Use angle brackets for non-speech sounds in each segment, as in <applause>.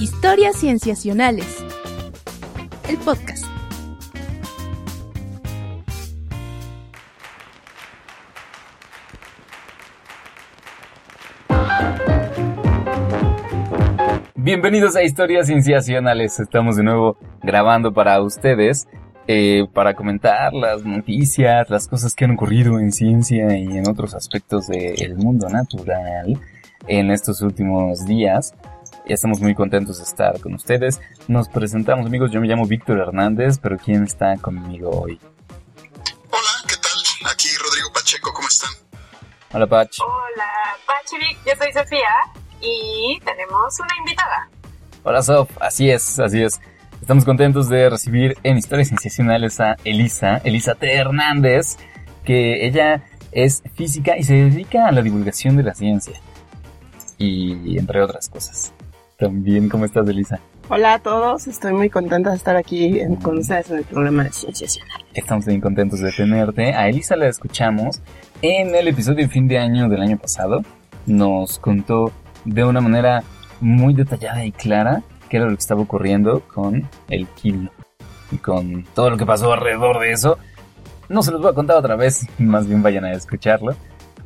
Historias Cienciacionales. El podcast. Bienvenidos a Historias Cienciacionales. Estamos de nuevo grabando para ustedes eh, para comentar las noticias, las cosas que han ocurrido en ciencia y en otros aspectos del mundo natural en estos últimos días. Ya estamos muy contentos de estar con ustedes. Nos presentamos amigos, yo me llamo Víctor Hernández, pero ¿quién está conmigo hoy? Hola, ¿qué tal? Aquí Rodrigo Pacheco, ¿cómo están? Hola Pach. Hola, Pachi, yo soy Sofía y tenemos una invitada. Hola Sof, así es, así es. Estamos contentos de recibir en Historias Sensacionales a Elisa, Elisa T. Hernández, que ella es física y se dedica a la divulgación de la ciencia. Y entre otras cosas. También, ¿cómo estás, Elisa? Hola a todos, estoy muy contenta de estar aquí en, con ustedes en el programa de Cienciacional. Estamos bien contentos de tenerte. A Elisa la escuchamos en el episodio de fin de año del año pasado. Nos contó de una manera muy detallada y clara qué era lo que estaba ocurriendo con el kilo y con todo lo que pasó alrededor de eso. No se los voy a contar otra vez, <laughs> más bien vayan a escucharlo.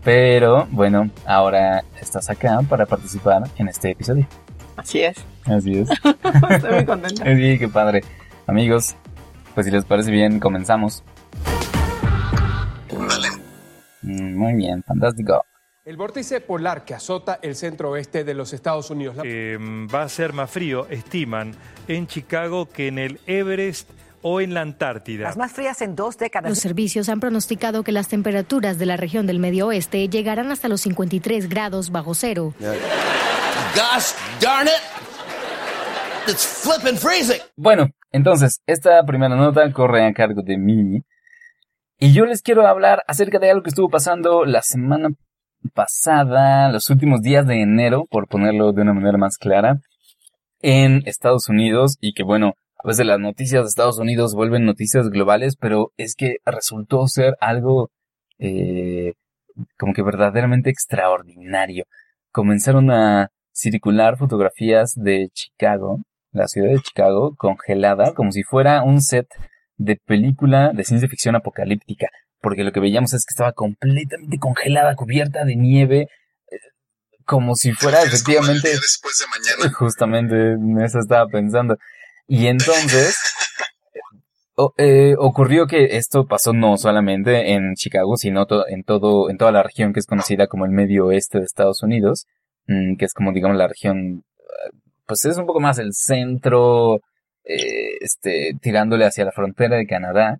Pero bueno, ahora estás acá para participar en este episodio. Así es. Así es. <laughs> Estoy muy contenta. Sí, qué padre. Amigos, pues si les parece bien, comenzamos. Dale. Mm, Muy bien, fantástico. El vórtice polar que azota el centro oeste de los Estados Unidos. La- Eh, va a ser más frío, estiman, en Chicago que en el Everest o en la Antártida. Las más frías en dos décadas. Los servicios han pronosticado que las temperaturas de la región del medio oeste llegarán hasta los 53 grados bajo cero. Darn it! It's flippin' freezing! Bueno, entonces, esta primera nota corre a cargo de mí. Y yo les quiero hablar acerca de algo que estuvo pasando la semana pasada, los últimos días de enero, por ponerlo de una manera más clara, en Estados Unidos. Y que bueno, a veces las noticias de Estados Unidos vuelven noticias globales, pero es que resultó ser algo eh, como que verdaderamente extraordinario. Comenzaron a circular fotografías de Chicago, la ciudad de Chicago, congelada, como si fuera un set de película de ciencia ficción apocalíptica, porque lo que veíamos es que estaba completamente congelada, cubierta de nieve, eh, como si fuera efectivamente... después de mañana. <laughs> Justamente en eso estaba pensando. Y entonces o- eh, ocurrió que esto pasó no solamente en Chicago, sino to- en todo, en toda la región que es conocida como el medio oeste de Estados Unidos, que es como digamos la región, pues es un poco más el centro, eh, este, tirándole hacia la frontera de Canadá.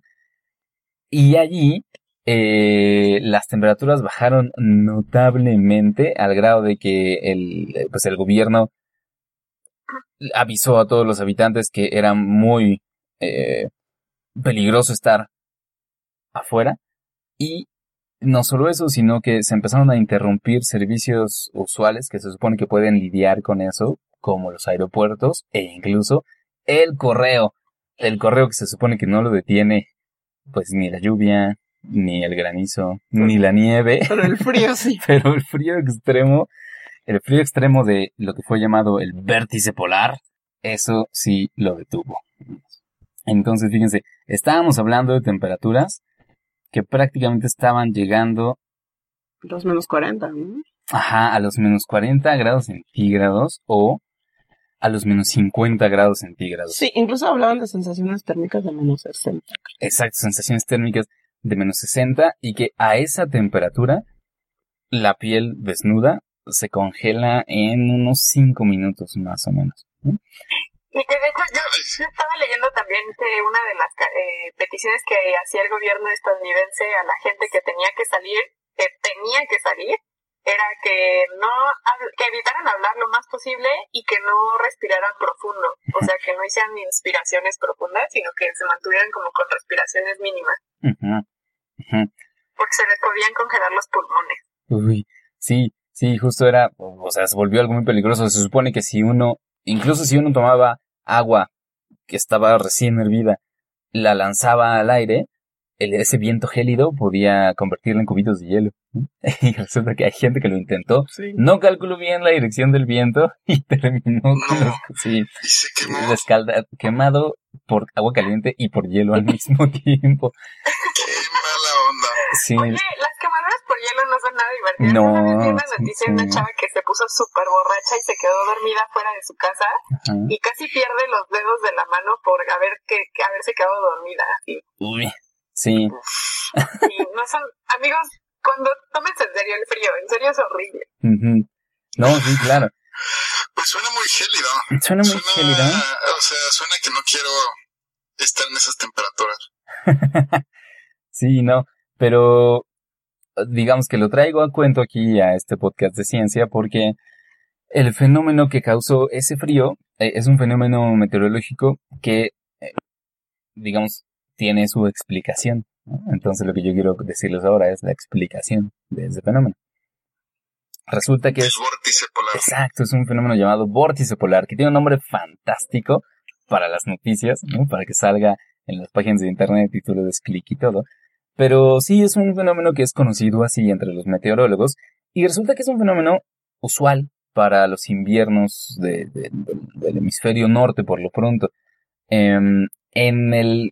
Y allí eh, las temperaturas bajaron notablemente al grado de que el, eh, pues el gobierno avisó a todos los habitantes que era muy peligroso estar afuera y no solo eso, sino que se empezaron a interrumpir servicios usuales que se supone que pueden lidiar con eso, como los aeropuertos e incluso el correo, el correo que se supone que no lo detiene pues ni la lluvia, ni el granizo, ni la nieve, Pero el frío sí. <laughs> pero el frío extremo, el frío extremo de lo que fue llamado el vértice polar, eso sí lo detuvo. Entonces, fíjense, estábamos hablando de temperaturas que prácticamente estaban llegando, Dos menos 40, ¿no? ajá, a los menos 40 grados centígrados o a los menos 50 grados centígrados. Sí, incluso hablaban de sensaciones térmicas de menos 60. Exacto, sensaciones térmicas de menos 60 y que a esa temperatura la piel desnuda se congela en unos 5 minutos más o menos. ¿no? Y que de hecho yo, yo estaba leyendo también que una de las eh, peticiones que hacía el gobierno estadounidense a la gente que tenía que salir, que tenía que salir, era que no que evitaran hablar lo más posible y que no respiraran profundo, o sea que no hicieran inspiraciones profundas, sino que se mantuvieran como con respiraciones mínimas, Ujú, ujú. porque se les podían congelar los pulmones. Uy, sí, sí, justo era, o sea, se volvió algo muy peligroso. Se supone que si uno, incluso si uno tomaba agua que estaba recién hervida, la lanzaba al aire, el- ese viento gélido podía convertirlo en cubitos de hielo. ¿no? <laughs> Y resulta que hay gente que lo intentó. Sí. No calculó bien la dirección del viento <laughs> y terminó con los- sí, Y se quemó. descalda- quemado por agua caliente y por hielo al <laughs> mismo tiempo. Qué mala onda. Sí, Oye, las hielo no son nada divertidas. No, Una vez vi una noticia de una chava que se puso súper borracha y se quedó dormida fuera de su casa ajá. y casi pierde los dedos de la mano por haber que, que haberse quedado dormida. Y, Uy, sí, y no son, amigos, cuando tómense en serio el frío, en serio es horrible. No, sí, claro. Pues suena muy gélido. Suena muy gélido. O sea, suena que no quiero estar en esas temperaturas. <laughs> Sí, no, pero digamos que lo traigo a cuento aquí a este podcast de ciencia porque el fenómeno que causó ese frío eh, es un fenómeno meteorológico que, eh, digamos, tiene su explicación. ¿no? Entonces lo que yo quiero decirles ahora es la explicación de ese fenómeno. Resulta que El es vórtice polar. Exacto, es un fenómeno llamado vórtice polar, que tiene un nombre fantástico para las noticias, ¿no? Para que salga en las páginas de internet y tú le des clic y todo. Pero sí es un fenómeno que es conocido así entre los meteorólogos y resulta que es un fenómeno usual para los inviernos de- de- del- hemisferio norte por lo pronto. Em, en el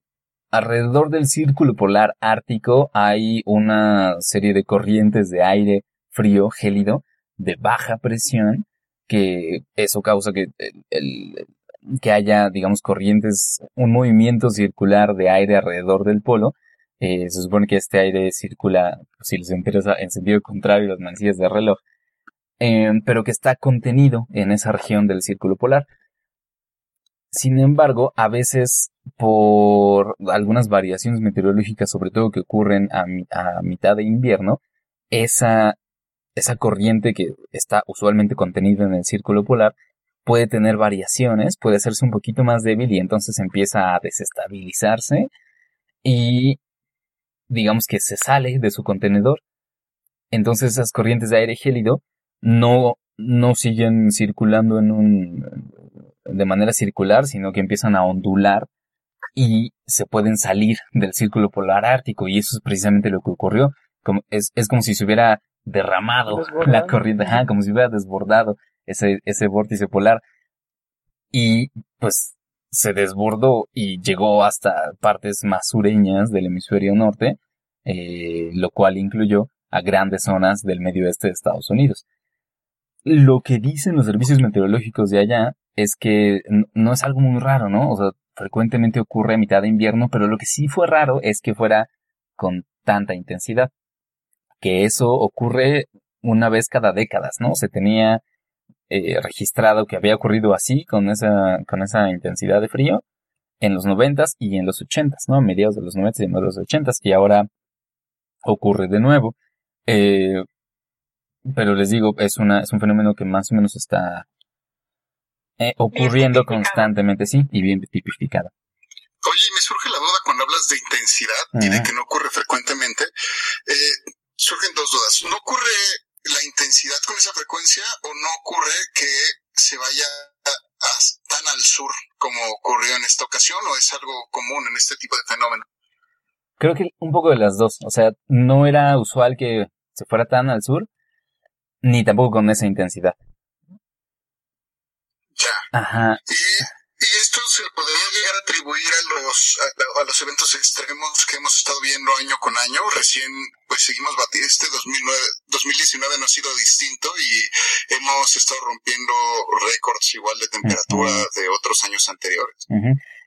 alrededor del círculo polar ártico hay una serie de corrientes de aire frío, gélido, de baja presión, que eso causa que, que haya, digamos, corrientes, un movimiento circular de aire alrededor del polo. Eh, se supone que este aire circula, si les interesa, en sentido contrario las manecillas de reloj, eh, pero que está contenido en esa región del círculo polar. Sin embargo, a veces por algunas variaciones meteorológicas, sobre todo que ocurren a, a mitad de invierno, esa, esa corriente que está usualmente contenida en el círculo polar puede tener variaciones, puede hacerse un poquito más débil y entonces empieza a desestabilizarse y digamos que se sale de su contenedor. Entonces esas corrientes de aire gélido no, no siguen circulando en un, de manera circular, sino que empiezan a ondular y se pueden salir del círculo polar ártico y eso es precisamente lo que ocurrió. Como, es, es como si se hubiera derramado Desbordado. la corriente, ajá, como si hubiera desbordado ese, ese vórtice polar y pues se desbordó y llegó hasta partes más sureñas del hemisferio norte, eh, lo cual incluyó a grandes zonas del medio oeste de Estados Unidos. Lo que dicen los servicios meteorológicos de allá es que no es algo muy raro, ¿no? O sea, frecuentemente ocurre a mitad de invierno, pero lo que sí fue raro es que fuera con tanta intensidad. Que eso ocurre una vez cada décadas, ¿no? Se tenía eh, registrado que había ocurrido así, con esa, con esa intensidad de frío, en los noventas y en los ochentas, ¿no? A mediados de los noventas y en los ochentas, y ahora ocurre de nuevo. Eh, pero les digo, es una, es un fenómeno que más o menos está eh, ocurriendo constantemente, sí, y bien tipificado. Oye, y me surge la duda cuando hablas de intensidad y de que no ocurre frecuentemente. Eh, surgen dos dudas. ¿No ocurre la intensidad con esa frecuencia o no ocurre que se vaya a- a- tan al sur como ocurrió en esta ocasión o es algo común en este tipo de fenómeno? Creo que un poco de las dos. O sea, no era usual que se fuera tan al sur, ni tampoco con esa intensidad. Ya. Ajá. Y, y esto se podría llegar a atribuir a los, a, a los eventos extremos que hemos estado viendo año con año. Recién, pues seguimos batiendo. Este 2009, 2019 no ha sido distinto y hemos estado rompiendo récords igual de temperatura de otros años anteriores.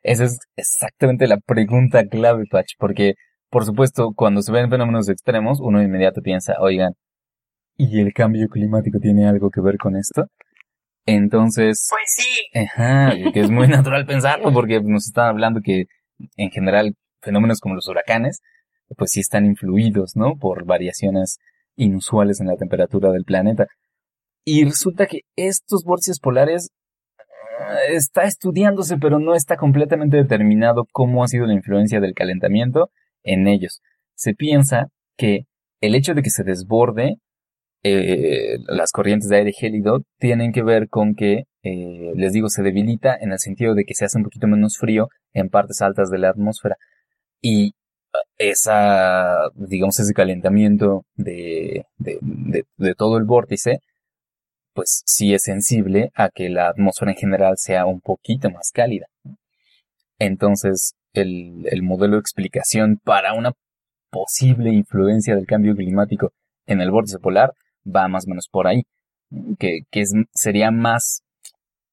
Esa es exactamente la pregunta clave, Patch, porque, por supuesto, cuando se ven fenómenos extremos, uno de inmediato piensa, oigan, ¿y el cambio climático tiene algo que ver con esto? Entonces, Pues sí, ajá, que es muy <laughs> natural pensarlo, porque nos están hablando que, en general, fenómenos como los huracanes, pues sí están influidos, ¿no? Por variaciones inusuales en la temperatura del planeta. Y resulta que estos vórtices polares eh, está estudiándose, pero no está completamente determinado cómo ha sido la influencia del calentamiento en ellos. Se piensa que el hecho de que se desborde eh, las corrientes de aire gélido tienen que ver con que, eh, les digo, se debilita en el sentido de que se hace un poquito menos frío en partes altas de la atmósfera. Y esa, digamos, ese calentamiento de, de, de, de todo el vórtice, pues sí es sensible a que la atmósfera en general sea un poquito más cálida. Entonces, el, el modelo de explicación para una posible influencia del cambio climático en el vórtice polar va más o menos por ahí, que, que es, sería más,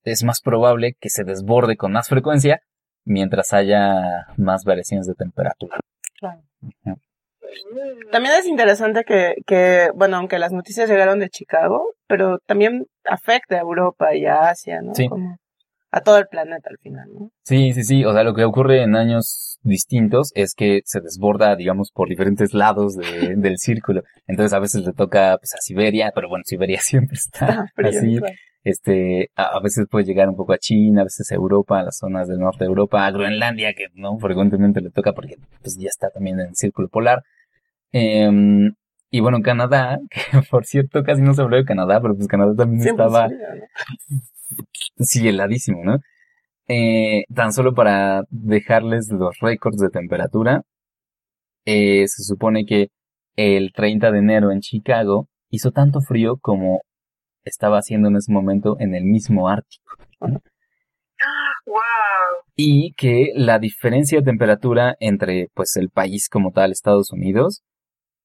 es más probable que se desborde con más frecuencia mientras haya más variaciones de temperatura. Claro. También es interesante que, que, bueno, aunque las noticias llegaron de Chicago, pero también afecta a Europa y a Asia, ¿no? Sí. Como a todo el planeta al final, ¿no? Sí, sí, sí. O sea, lo que ocurre en años distintos es que se desborda, digamos, por diferentes lados de- <laughs> del círculo. Entonces a veces le toca pues, a Siberia, pero bueno, Siberia <laughs> siempre está Frío, así. claro. Este, a, a veces puede llegar un poco a China, a veces a Europa, a las zonas del norte de Europa, a Groenlandia, que no frecuentemente le toca porque pues ya está también en el círculo polar. Em, y bueno, Canadá, <laughs> que por cierto casi no se habló de Canadá, pero pues Canadá también Siempre estaba sí heladísimo, ¿no? Eh, tan solo para dejarles los récords de temperatura, eh, se supone que el 30 de enero en Chicago hizo tanto frío como estaba haciendo en ese momento en el mismo Ártico. ¡Wow! Y que la diferencia de temperatura entre, pues, el país como tal, Estados Unidos,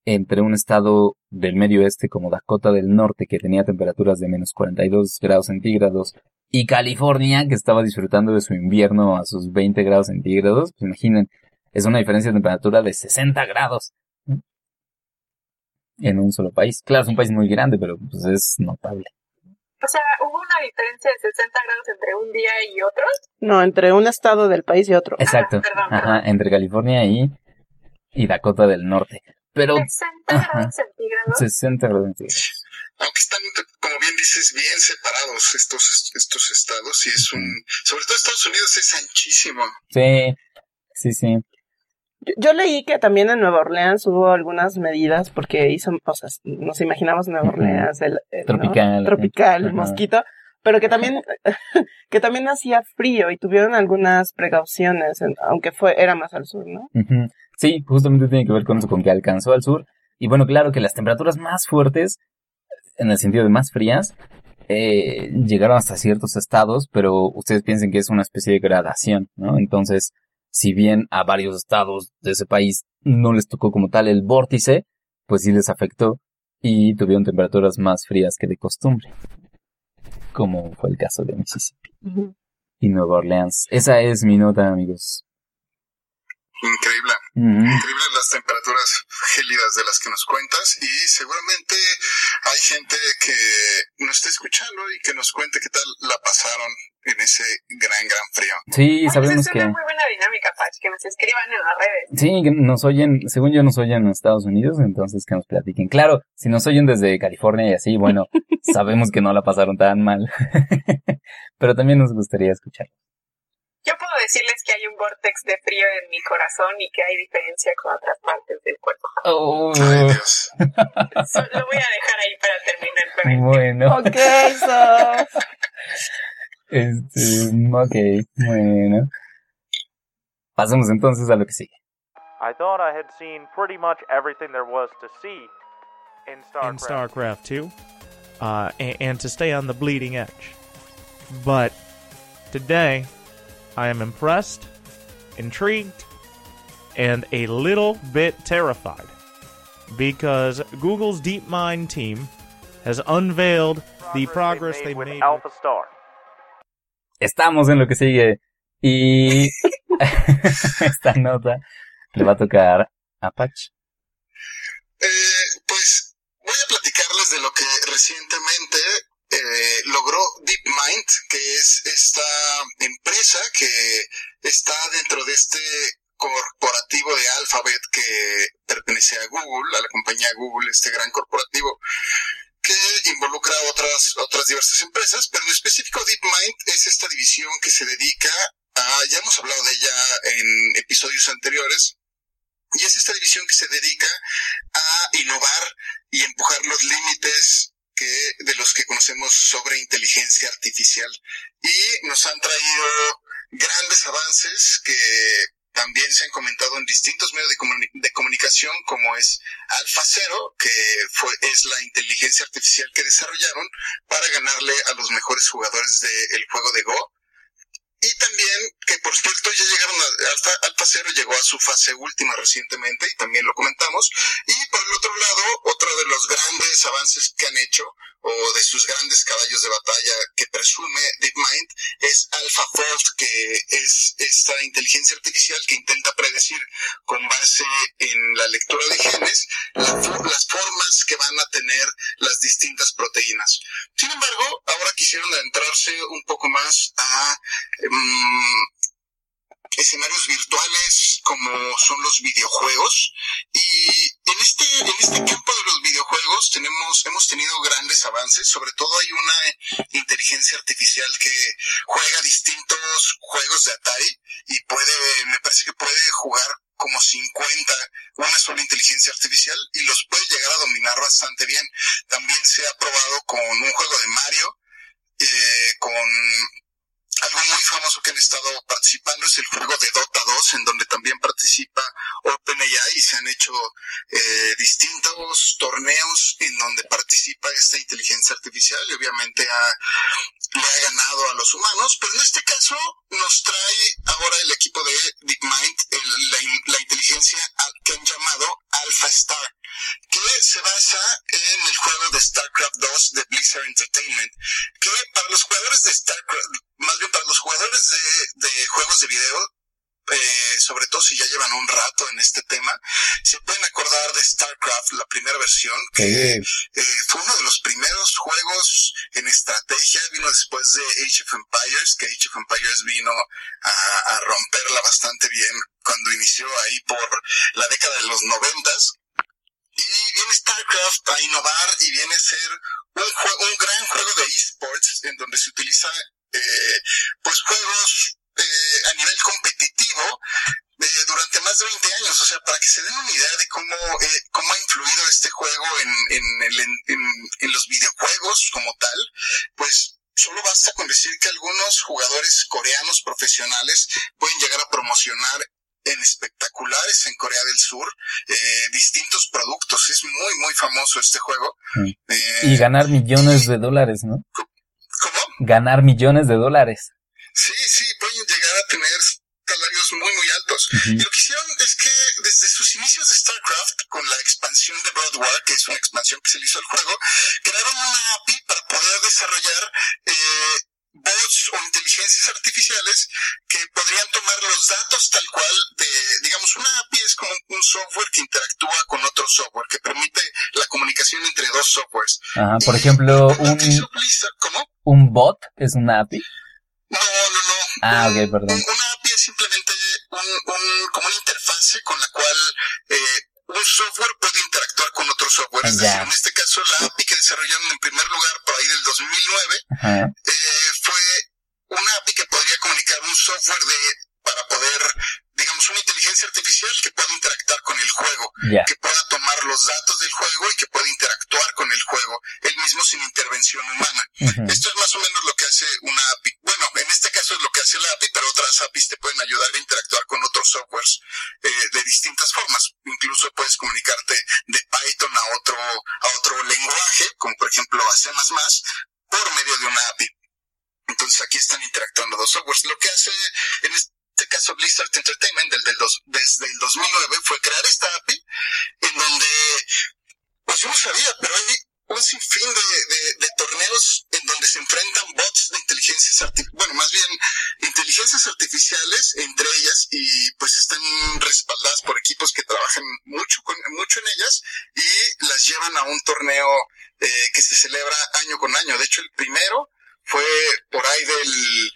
entre un estado del medio oeste como Dakota del Norte, que tenía temperaturas de menos 42 grados centígrados, y California, que estaba disfrutando de su invierno a sus 20 grados centígrados, pues imaginen, es una diferencia de temperatura de 60 grados. En un solo país. Claro, es un país muy grande, pero pues es notable. O sea, hubo una diferencia de 60 grados entre un día y otro. No, entre un estado del país y otro. Exacto. perdón, Ajá, entre California y, y Dakota del Norte. Pero 60 Ajá. grados centígrados. 60 grados centígrados. Aunque están, como bien dices, bien separados estos, estos estados y es un... Sobre todo Estados Unidos es anchísimo. Sí, sí, sí. Yo, yo leí que también en Nueva Orleans hubo algunas medidas porque hizo, o sea, nos imaginamos Nueva. Orleans, el, el- ¿no? Tropical. tropical, Ajá. mosquito, pero que también, <laughs> que también hacía frío y tuvieron algunas precauciones, aunque fue, era más al sur, ¿no? Sí, justamente tiene que ver con eso, con que alcanzó al sur. Y bueno, claro que las temperaturas más fuertes, en el sentido de más frías, eh, llegaron hasta ciertos estados, pero ustedes piensen que es una especie de gradación, ¿no? Entonces, si bien a varios estados de ese país no les tocó como tal el vórtice, pues sí les afectó y tuvieron temperaturas más frías que de costumbre, como fue el caso de Mississippi y Nueva Orleans. Esa es mi nota, amigos. Increíble. Increíbles las temperaturas gélidas de las que nos cuentas y seguramente hay gente que nos está escuchando y que nos cuente qué tal la pasaron en ese gran, gran frío. Sí, Oye, sabemos es que... una muy buena dinámica, Pach, que nos escriban en las redes. Sí, que nos oyen, según yo nos oyen en Estados Unidos, entonces que nos platiquen. Claro, si nos oyen desde California y así, bueno, <laughs> sabemos que no la pasaron tan mal. <laughs> Pero también nos gustaría escuchar. Yo puedo decirles que hay un vortex de frío en mi corazón y que hay diferencia con otras partes del cuerpo. Oh, Ay, Dios. Eso lo voy a dejar ahí para terminar con el bueno, Ok, so. este, ok, bueno. Pasemos entonces a lo que sigue. I thought I had seen pretty much everything there was to see in StarCraft. in StarCraft 2, uh, and, and to stay on the bleeding edge. But today, I am impressed, intrigued, and a little bit terrified because Google's DeepMind team has unveiled the progress they with made. Alpha Star. Estamos en lo que sigue. Y <laughs> esta nota le va a tocar a Patch. Eh, pues voy a platicarles de lo que recientemente eh, logró DeepMind, que es esta empresa que está dentro de este corporativo de Alphabet que pertenece a Google, a la compañía Google, este gran corporativo que involucra otras, otras diversas empresas, pero en específico DeepMind es esta división que se dedica a, ya hemos hablado de ella en episodios anteriores, y es esta división que se dedica a innovar y empujar los límites de los que conocemos sobre inteligencia artificial. Y nos han traído grandes avances que también se han comentado en distintos medios de, comuni- de comunicación, como es AlphaZero, que fue, es la inteligencia artificial que desarrollaron para ganarle a los mejores jugadores del juego de Go. Y también, que por cierto ya llegaron a Alpha, Alpha Zero llegó a su fase última recientemente y también lo comentamos. Y por el otro lado, otro de los grandes avances que han hecho, o de sus grandes caballos de batalla que presume DeepMind, es AlphaFold, que es esta inteligencia artificial que intenta predecir con base en la lectura de genes la las formas que van a tener las distintas proteínas. Sin embargo, ahora quisieron adentrarse un poco más a em, escenarios virtuales como son los videojuegos. Y en este en este campo de los videojuegos tenemos hemos tenido grandes avances. Sobre todo hay una inteligencia artificial que juega distintos juegos de Atari y puede me parece que puede jugar como 50 una sola inteligencia artificial y los puede llegar a dominar bastante bien. También se ha probado con un juego de Mario eh, con algo muy famoso que han estado participando es el juego de Dota 2, en donde también participa OpenAI y se han hecho eh, distintos torneos en donde participa esta inteligencia artificial y obviamente ha, le ha ganado a los humanos, pero en este caso nos trae ahora el equipo de DeepMind el- la, in- la inteligencia que han llamado Alpha Star, que se basa en el juego de StarCraft 2 de Blizzard Entertainment, que para los jugadores de StarCraft, más bien para los jugadores de, de juegos de video, eh, sobre todo si ya llevan un rato en este tema, se pueden acordar de StarCraft, la primera versión, que eh, fue uno de los primeros juegos en estrategia, vino después de Age of Empires, que Age of Empires vino a, a romperla bastante bien cuando inició ahí por la década de los noventas. Y viene StarCraft a innovar y viene a ser un, un gran juego de esports en donde se utiliza eh, pues juegos eh, a nivel competitivo eh, durante más de 20 años, o sea, para que se den una idea de cómo, eh, cómo ha influido este juego en, en, el- en- en- en los videojuegos como tal, pues solo basta con decir que algunos jugadores coreanos profesionales pueden llegar a promocionar en espectaculares en Corea del Sur eh, distintos productos. Es muy, muy famoso este juego. Eh, Y ganar millones de dólares, ¿no? Ganar millones de dólares. Sí, sí, pueden llegar a tener salarios muy, muy altos. Y lo que hicieron es que desde sus inicios de StarCraft, con la expansión de Broad War, que es una expansión que se le hizo al juego, crearon una API para poder desarrollar eh, bots o inteligencias artificiales que podrían tomar los datos tal cual de, digamos, una API es como un software que interactúa con otro software, que permite la comunicación entre dos softwares. Ajá, por ejemplo, un, ¿Cómo? un bot es una API. No, no, no. Ah, ok, perdón. Una API es simplemente un, un, como una interfase con la cual eh, un software puede interactuar con otro software. Es decir, en este caso la API que desarrollaron en primer lugar por ahí del 2009 Ajá. eh, fue una API que podría comunicar un software de para poder, digamos, una inteligencia artificial que pueda interactuar con el juego, que pueda tomar los datos del juego y que pueda interactuar con el juego, él mismo sin intervención humana. Esto es más o menos lo que hace una API. Bueno, en este caso es lo que hace la API, pero otras APIs te pueden ayudar a interactuar con otros softwares eh, de distintas formas. Incluso puedes comunicarte de Python a otro, a otro lenguaje, como por ejemplo a C++, por medio de una API. Entonces aquí están interactuando dos softwares. Lo que hace en este caso Blizzard Entertainment del, del dos- desde el 2009 fue crear esta API en donde, pues yo no sabía, pero hay un sinfín de, de, de torneos en donde se enfrentan bots de inteligencias artificiales, bueno, más bien inteligencias artificiales entre ellas y pues están respaldadas por equipos que trabajan mucho, con, mucho en ellas y las llevan a un torneo eh, que se celebra año con año. De hecho, el primero fue por ahí del,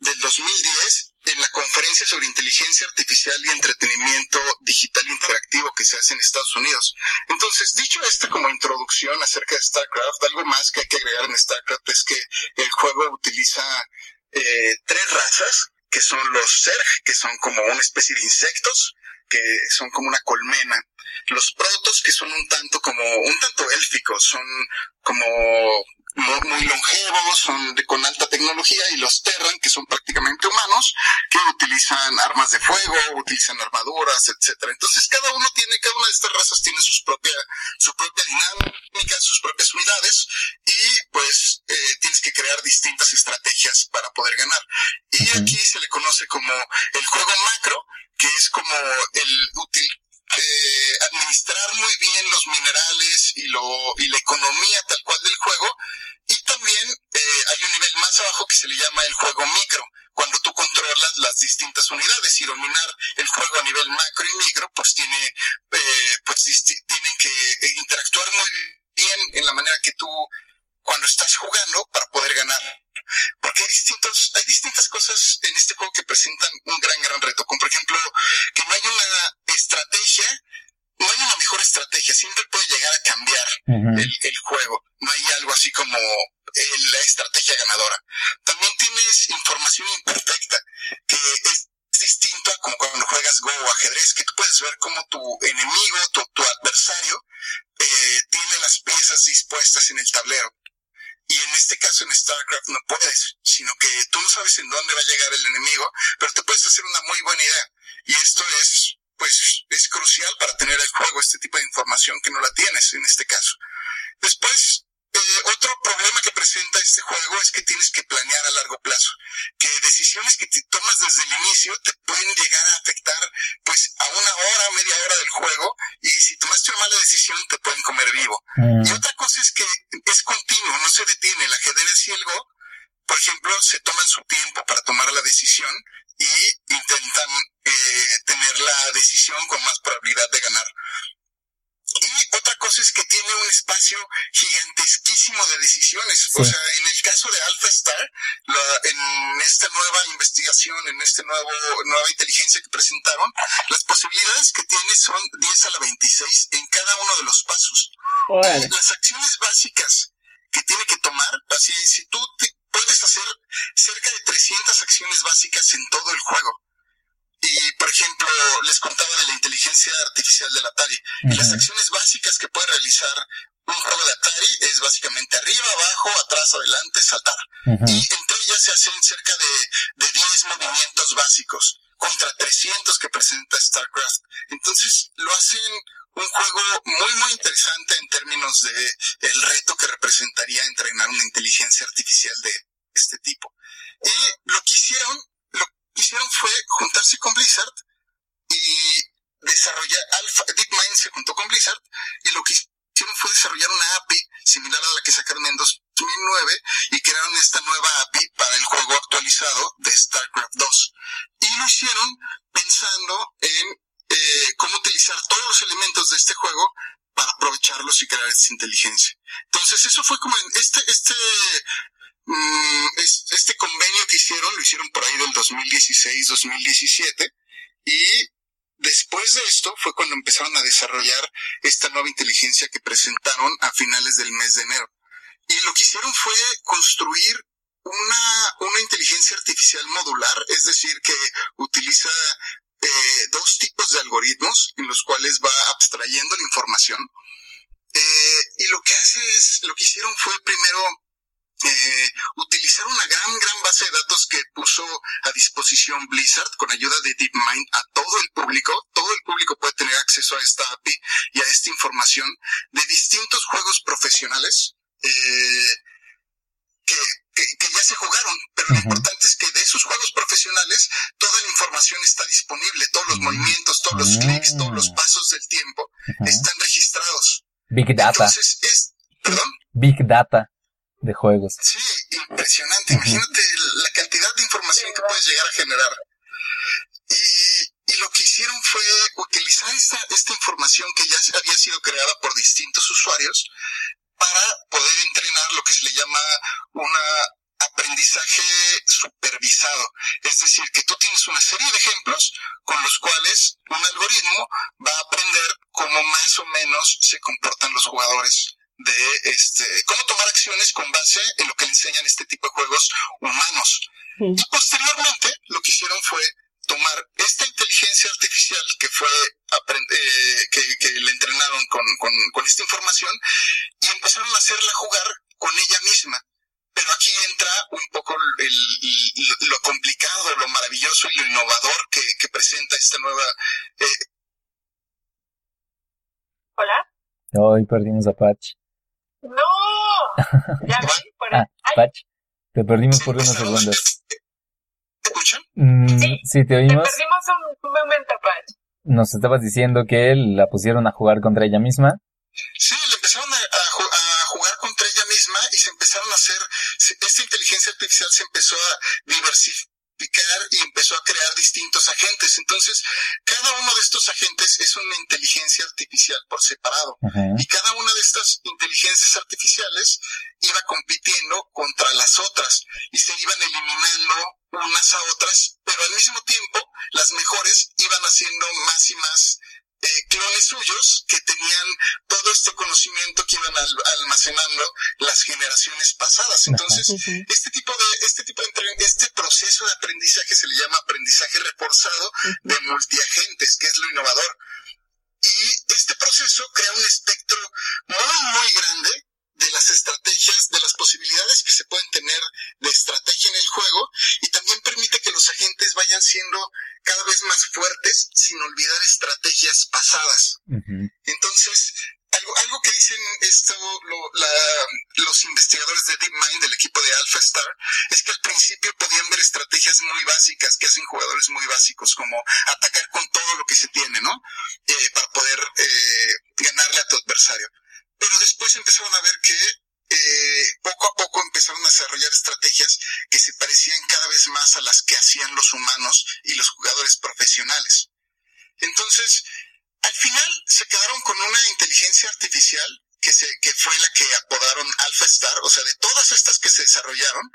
del 2010 en la conferencia sobre inteligencia artificial y entretenimiento digital interactivo que se hace en Estados Unidos. Entonces, dicho esto como introducción acerca de StarCraft, algo más que hay que agregar en StarCraft es que el juego utiliza eh, tres razas, que son los Zerg, que son como una especie de insectos, que son como una colmena. Los protos, que son un tanto como, un tanto élficos, son como muy, longevos, son de, con alta tecnología, y los Terran, que son prácticamente humanos, que utilizan armas de fuego, utilizan armaduras, etcétera. Entonces cada uno tiene, cada una de estas razas tiene sus propia, su propia dinámica, sus propias unidades y pues eh, tienes que crear distintas estrategias para poder ganar. Y aquí se le conoce como el juego macro, que es como el útil eh, administrar muy bien los minerales y lo y la economía tal cual del juego y también eh, hay un nivel más abajo que se le llama el juego micro cuando tú controlas las distintas unidades. Y dominar el juego a nivel macro y micro pues tiene eh, pues tienen que interactuar muy bien en la manera que tú cuando estás jugando para poder ganar porque hay distintos, hay distintas cosas en este juego que presentan un gran, gran reto, como por ejemplo, que no hay una estrategia, no hay una mejor estrategia, siempre puede llegar a cambiar el, el, juego, no hay algo así como eh, la estrategia ganadora. También tienes información imperfecta, que es distinto a como cuando juegas Go o ajedrez, que tú puedes ver cómo tu enemigo, tu, tu adversario, eh, tiene las piezas dispuestas en el tablero. Y en este caso en StarCraft no puedes, sino que tú no sabes en dónde va a llegar el enemigo, pero te puedes hacer una muy buena idea. Y esto es, pues, es crucial para tener el juego este tipo de información que no la tienes en este caso. Después, eh, otro problema que presenta este juego es que tienes que planear a largo plazo, que decisiones que te tomas desde el inicio te pueden llegar a afectar pues a una hora, media hora del juego y si tomaste una mala decisión te pueden comer vivo. Mm. Y otra O sea, en el caso de Alpha Star, la, en esta nueva investigación, en esta nuevo, nueva inteligencia que presentaron, las posibilidades que tiene son 10 a la 26 en cada uno de los pasos. Las Mm-hmm. Que presentaron a finales del mes de enero. Y lo que hicieron fue construir una, una inteligencia artificial modular, es decir, que utiliza eh, dos tipos de algoritmos en los cuales va abstrayendo la información. Eh, y lo que hace es, lo que hicieron fue primero eh, utilizar una gran, gran base de datos que puso a disposición Blizzard con ayuda de DeepMind a todo el público. Todo el público puede tener acceso a esta API y a esta información de distintos juegos profesionales eh, que, que, que, ya se lo importante es que de esos juegos profesionales toda la información está disponible, todos los movimientos, todos los clics, todos los pasos del tiempo están registrados. Big Data. Entonces es, perdón. Big Data de juegos. Sí, impresionante. Imagínate la cantidad de información que puedes llegar a generar. Y, y lo que hicieron fue utilizar esta, esta información que ya había sido creada por distintos usuarios para poder entrenar lo que se le llama una aprendizaje supervisado. Es decir, que tú tienes una serie de ejemplos con los cuales un algoritmo va a aprender cómo más o menos se comportan los jugadores de este, cómo tomar acciones con base en lo que le enseñan este tipo de juegos humanos. Y posteriormente lo que hicieron fue tomar esta inteligencia artificial que fue eh, que, que, le entrenaron con, con, con esta información y empezaron a hacerla jugar con ella misma. Pero aquí entra un poco el, el, lo complicado, lo maravilloso y lo innovador que, que presenta esta nueva... Eh... ¿Hola? Hoy perdimos a Patch. ¡No! Ya <laughs> me por ah, Patch, te perdimos por unos segundos. ¿Te escuchan? Mm, sí, sí, te oímos. Te perdimos un momento, Patch. Nos estabas diciendo que la pusieron a jugar contra ella misma. Sí, le empezaron a, se empezaron a hacer, esta inteligencia artificial se empezó a diversificar y empezó a crear distintos agentes. Entonces, cada uno de estos agentes es una inteligencia artificial por separado. Y cada una de estas inteligencias artificiales iba compitiendo contra las otras y se iban eliminando unas a otras, pero al mismo tiempo las mejores iban haciendo más y más eh, clones suyos que tenían todo este conocimiento que iban al- almacenando las generaciones pasadas. Entonces, este tipo de este tipo de este proceso de aprendizaje se le llama aprendizaje reforzado de multiagentes, que es lo innovador. Y este proceso crea un espectro muy muy grande de las estrategias, de las posibilidades que se pueden tener de estrategia en el juego y también permite que los agentes vayan siendo cada vez más fuertes sin olvidar estrategias pasadas. Entonces, algo, algo que dicen esto lo- la- los investigadores de DeepMind del equipo de AlphaStar es que al principio podían ver estrategias muy básicas que hacen jugadores muy básicos, como atacar con todo lo que se tiene, ¿no? Eh, para poder eh, ganarle a tu adversario. Pero después empezaron a ver que eh, poco a poco empezaron a desarrollar estrategias que se parecían cada vez más a las que hacían los humanos y los jugadores profesionales. Entonces, al final se quedaron con una inteligencia artificial que, se, que fue la que apodaron Alpha Star, o sea, de todas estas que se desarrollaron,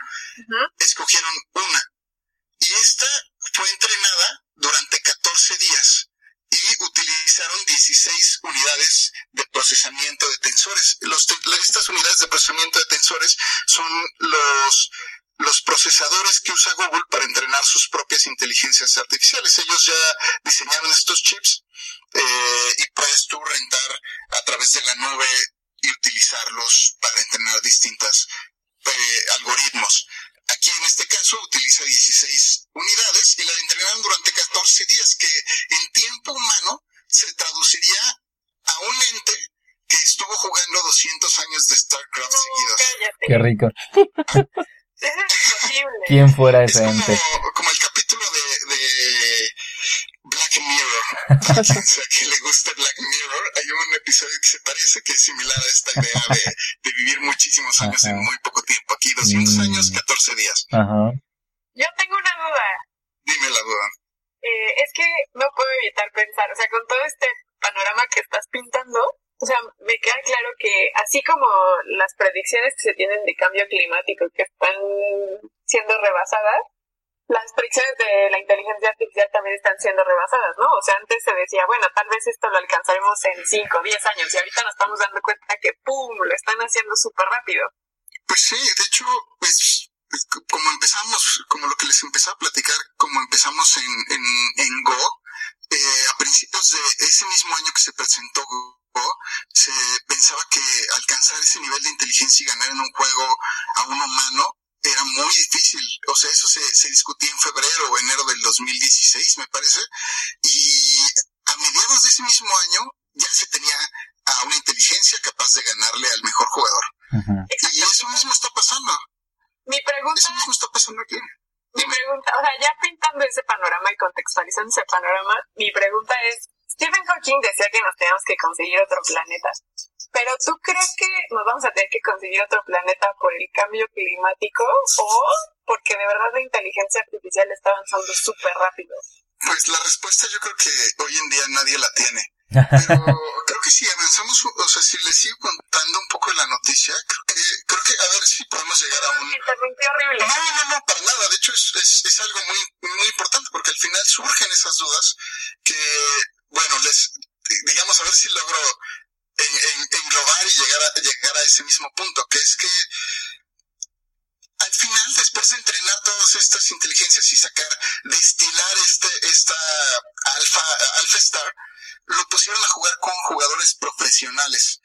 escogieron una. Y esta fue entrenada durante 14 días y utilizaron 16 unidades de procesamiento de tensores. Los estas unidades de procesamiento de tensores son los los procesadores que usa Google para entrenar sus propias inteligencias artificiales. Ellos ya diseñaron estos chips eh, y puedes tú rentar a través de la nube y utilizarlos para entrenar distintas eh, algoritmos. Aquí en este caso utiliza 16 unidades y la entrenaron durante 14 días, que en tiempo humano se traduciría a un ente que estuvo jugando 200 años de StarCraft No, seguidos. cállate. Qué rico. <laughs> Es imposible. ¿Quién fuera Es ese como, ente? como el capítulo de, de Black Mirror. <laughs> <laughs> o sea, que le gusta Black Mirror. Hay un episodio que se parece que es similar a esta idea de, <laughs> de vivir muchísimos años Ajá. en muy poco tiempo. Aquí 200 Mm. años, 14 días. Ajá. Yo tengo una duda. Dime la duda. Eh, es que no puedo evitar pensar, o sea, con todo este panorama que estás pintando, o sea, me queda claro que así como las predicciones que se tienen de cambio climático que están siendo rebasadas, las predicciones de la inteligencia artificial también están siendo rebasadas, ¿no? O sea, antes se decía, bueno, tal vez esto lo alcanzaremos en 5 o 10 años y ahorita nos estamos dando cuenta que, ¡pum!, lo están haciendo súper rápido. Pues sí, de hecho, pues, pues, como empezamos, como lo que les empecé a platicar, como empezamos en, en, en Go, eh, a principios de ese mismo año que se presentó Go, se pensaba que alcanzar ese nivel de inteligencia y ganar en un juego a un humano era muy difícil. O sea, eso se, se discutía en febrero o enero del 2016, me parece. Y a mediados de ese mismo año ya se tenía a una inteligencia capaz de ganarle al mejor jugador. Y eso mismo está pasando. Mi pregunta Eso mismo está pasando aquí. Mi pregunta, o sea, ya pintando ese panorama y contextualizando ese panorama, mi pregunta es, Stephen Hawking decía que nos teníamos que conseguir otro planeta, pero ¿tú crees que nos vamos a tener que conseguir otro planeta por el cambio climático o porque de verdad la inteligencia artificial está avanzando súper rápido? Pues la respuesta yo creo que hoy en día nadie la tiene. <laughs> Pero creo que si avanzamos, o sea, si les sigo contando un poco de la noticia, creo que, creo que a ver si podemos llegar a un... Horrible. No, no, no, para nada. De hecho, es, es, es algo muy, muy importante porque al final surgen esas dudas que, bueno, les, digamos, a ver si logro en- en- englobar y llegar a, llegar a ese mismo punto, que es que al final, después de entrenar todas estas inteligencias y sacar, destilar este, esta alfa, alfa star, lo pusieron a jugar con jugadores profesionales.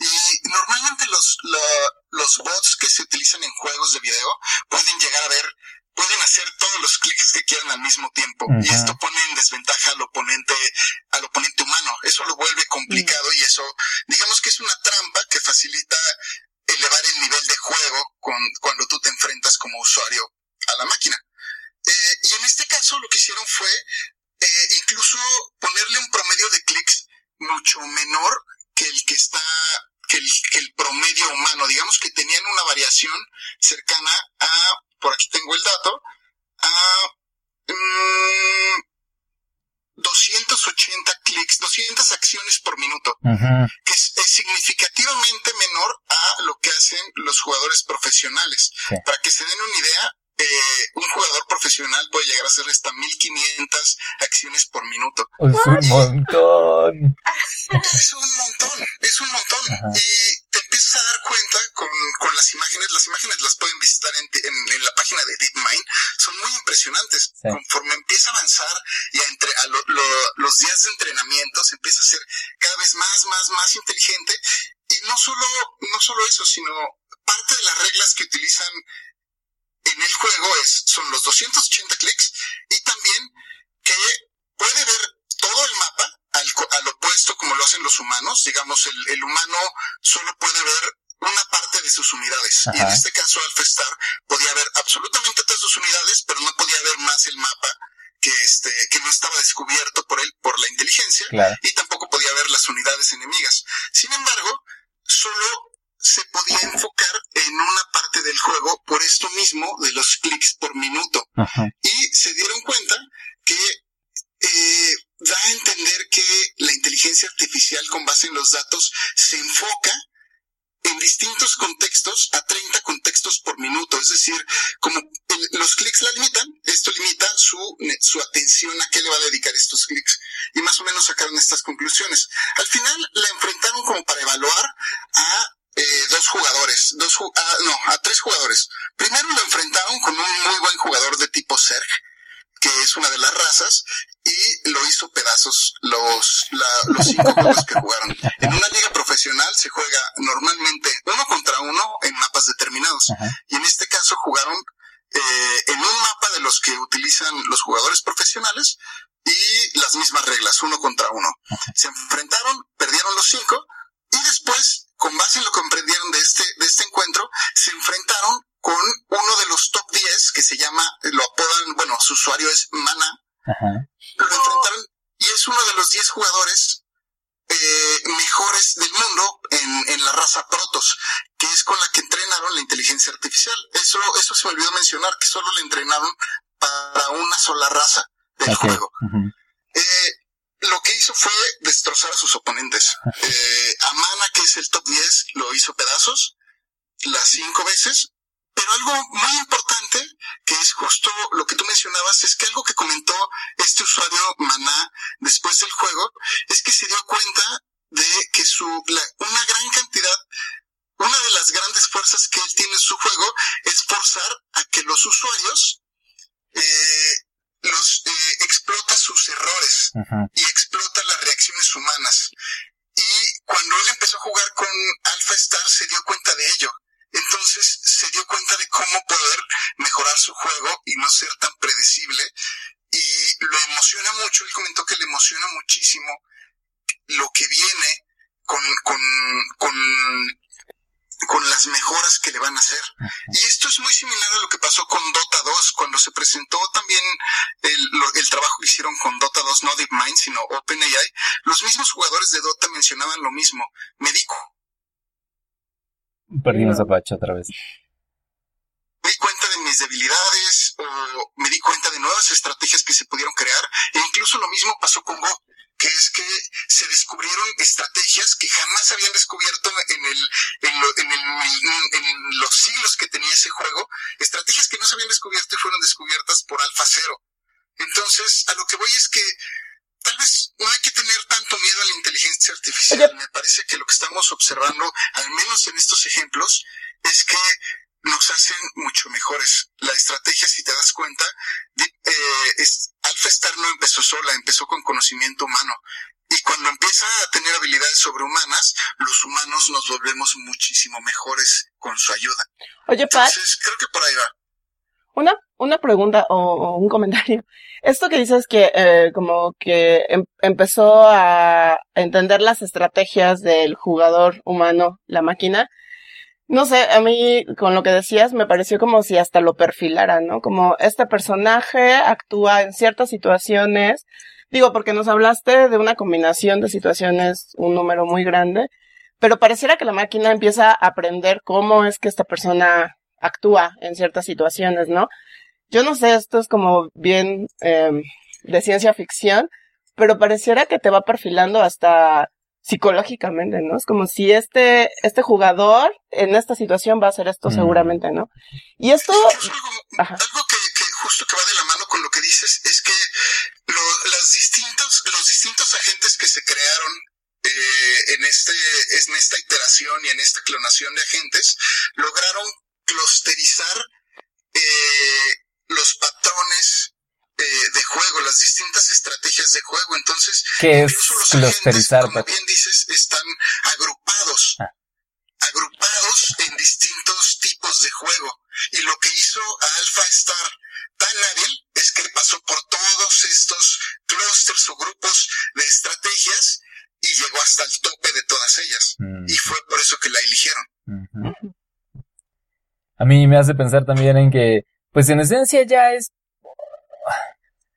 Y normalmente los, la- los bots que se utilizan en juegos de video pueden llegar a ver, pueden hacer todo todos los clics que quieran al mismo tiempo. Y esto pone en desventaja al oponente, al oponente humano. Eso lo vuelve complicado y eso, digamos que es una trampa que facilita elevar el nivel de juego con, cuando tú te enfrentas como usuario a la máquina. Eh, y en este caso lo que hicieron fue eh, incluso ponerle un promedio de clics mucho menor que el que está, que el, que el promedio humano. Digamos que tenían una variación cercana a, por aquí tengo el dato, a mm, 280 clics, 200 acciones por minuto que es, es significativamente menor a lo que hacen los jugadores profesionales. Sí. Para que se den una idea, eh, un jugador profesional puede llegar a hacer hasta 1500 acciones por minuto. Es un montón. Es un montón, es un montón. Ajá. Y te empiezas a dar cuenta con, con las imágenes, las imágenes las pueden visitar en, en- en la página de DeepMind, son muy impresionantes. Sí. Conforme empieza a avanzar y a, entre, a lo- lo- los días de entrenamiento se empieza a ser cada vez más, más, más inteligente. Y no solo, no solo eso, sino parte de las reglas que utilizan en el juego es, son los 280 clics y también que puede ver todo el opuesto como lo hacen los humanos. Digamos, el, el humano solo puede ver una parte de sus unidades. Y en este caso, AlphaStar podía ver absolutamente todas sus unidades, pero no podía ver más el mapa que este, que no estaba descubierto por él, por la inteligencia, Claro. y tampoco podía ver las unidades enemigas. Sin embargo, solo se podía enfocar en una parte del juego por esto mismo de los clics por minuto Ajá. y se dieron cuenta que eh, da a entender que la inteligencia artificial con base en los datos se enfoca en distintos contextos a 30 contextos por minuto. Es decir, como el- los clics la limitan, esto limita su, su atención a qué le va a dedicar estos clics. Y más o menos sacaron estas conclusiones. Al final la enfrentaron como para evaluar a eh, dos jugadores, dos ah, no, a tres jugadores. Primero lo enfrentaron con un muy buen jugador de tipo Zerg, que es una de las razas, y lo hizo pedazos los, la- los cinco juegos que jugaron. En una liga profesional se juega normalmente uno contra uno en mapas determinados. Ajá. Y en este caso jugaron eh, en un mapa de los que utilizan los jugadores profesionales y las mismas reglas, uno contra uno. Se enfrentaron, perdieron los cinco y después, con base en lo que comprendieron de este, de este encuentro, se enfrentaron con uno de los top 10 que se llama, lo apodan, bueno, su usuario es Mana, Ajá. lo enfrentaron y es uno de los 10 jugadores eh, mejores del mundo en, en la raza Protoss, que es con la que entrenaron la inteligencia artificial. Eso, eso se me olvidó mencionar, que solo le entrenaron para una sola raza del juego. Eh, lo que hizo fue destrozar a sus oponentes. Eh, a Mana, que es el top 10, lo hizo pedazos las cinco veces. Pero algo muy importante, que es justo lo que tú mencionabas, es que algo que comentó este usuario Maná después del juego, es que se dio cuenta de que su, la- una gran cantidad, una de las grandes fuerzas que él tiene en su juego es forzar a que los usuarios eh, los eh, explota sus errores y explota las reacciones humanas. Y cuando él empezó a jugar con Alpha Star se dio cuenta de ello. Entonces se dio cuenta de cómo poder mejorar su juego y no ser tan predecible. Y lo emociona mucho, él comentó que le emociona muchísimo lo que viene con, con, con, con las mejoras que le van a hacer. Y esto es muy similar a lo que pasó con Dota 2, cuando se presentó también el, lo- el trabajo que hicieron con Dota 2, no DeepMind, sino OpenAI. Los mismos jugadores de Dota mencionaban lo mismo. Me di, Perdimos a Pacho otra vez. me di cuenta de mis debilidades, o me di cuenta de nuevas estrategias que se pudieron crear, e incluso lo mismo pasó con Go, que es que se descubrieron estrategias que jamás habían descubierto en el, en, lo- en el- en los siglos que tenía ese juego, estrategias que no se habían descubierto y fueron descubiertas por Alpha Cero. Entonces, a lo que voy es que tal vez no hay que tener tanto miedo a la inteligencia artificial. Me parece que lo que estamos observando, al menos en estos ejemplos, es que nos hacen mucho mejores. La estrategia, si te das cuenta, eh, es, Alpha Star no empezó sola, empezó con conocimiento humano. Y cuando empieza a tener habilidades sobrehumanas, los humanos nos volvemos muchísimo mejores con su ayuda. Oye, Pat, Entonces, creo que por ahí va. Una, una pregunta o, o un comentario. Esto que dices que eh, como que em- empezó a entender las estrategias del jugador humano, la máquina. No sé, a mí con lo que decías me pareció como si hasta lo perfilara, ¿no? Como este personaje actúa en ciertas situaciones. Digo, porque nos hablaste de una combinación de situaciones, un número muy grande, pero pareciera que la máquina empieza a aprender cómo es que esta persona actúa en ciertas situaciones, ¿no? Yo no sé, esto es como bien eh, de ciencia ficción, pero pareciera que te va perfilando hasta psicológicamente, ¿no? Es como si este, este jugador en esta situación va a hacer esto Mm. seguramente, ¿no? Y esto, Incluso algo, Ajá. algo que, que justo que va de la mano con lo que dices es que lo- las distintos, los distintos agentes que se crearon eh, en este, en esta iteración y en esta clonación de agentes lograron clusterizar eh, los patrones eh, de juego, las distintas estrategias de juego. Entonces, ¿Qué es incluso los clusterizar, agentes, como bien dices, están agrupados, Ah. agrupados en distintos tipos de juego. Y lo que hizo a Alpha estar tan hábil es que pasó por todos estos clústeres o grupos de estrategias y llegó hasta el tope de todas ellas. Mm, Y fue por eso que la eligieron. A mí me hace pensar también en que, pues en esencia ya es...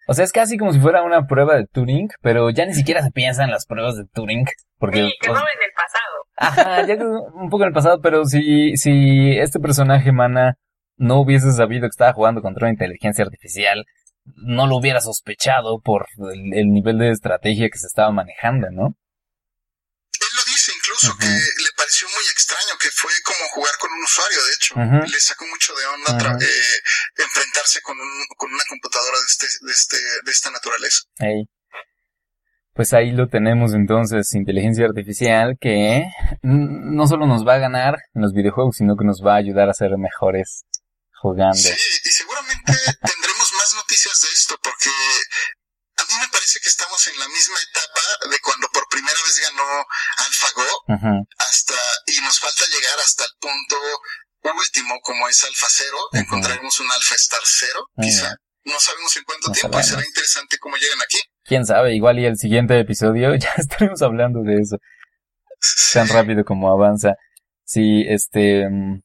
O sea, es casi como si fuera una prueba de Turing, pero ya ni siquiera se piensa en las pruebas de Turing, porque... Sí, quedó en el pasado. Ajá, ya quedó un poco en el pasado, pero si, si este personaje, Mana, no hubiese sabido que estaba jugando contra una inteligencia artificial, no lo hubiera sospechado por el, el nivel de estrategia que se estaba manejando, ¿no? Él lo dice incluso que le pareció muy extraño, que fue como jugar con un usuario, de hecho. Le sacó mucho de onda eh, enfrentarse con, un, con una computadora de, este, de, este, de esta naturaleza. Pues ahí lo tenemos entonces, inteligencia artificial que no solo nos va a ganar en los videojuegos, sino que nos va a ayudar a ser mejores jugando. Sí, y seguramente <laughs> tendremos más noticias de esto, porque mí me parece que estamos en la misma etapa de cuando por primera vez ganó AlphaGo Ujú, hasta, y nos falta llegar hasta el punto último, como es Alpha Cero, encontraremos un Alpha Star Cero, quizá. No sabemos en cuánto No tiempo y será sabemos. interesante cómo llegan aquí. Quién sabe, igual y el siguiente episodio <laughs> ya estaremos hablando de eso. tan rápido como avanza. Sí, este, mm,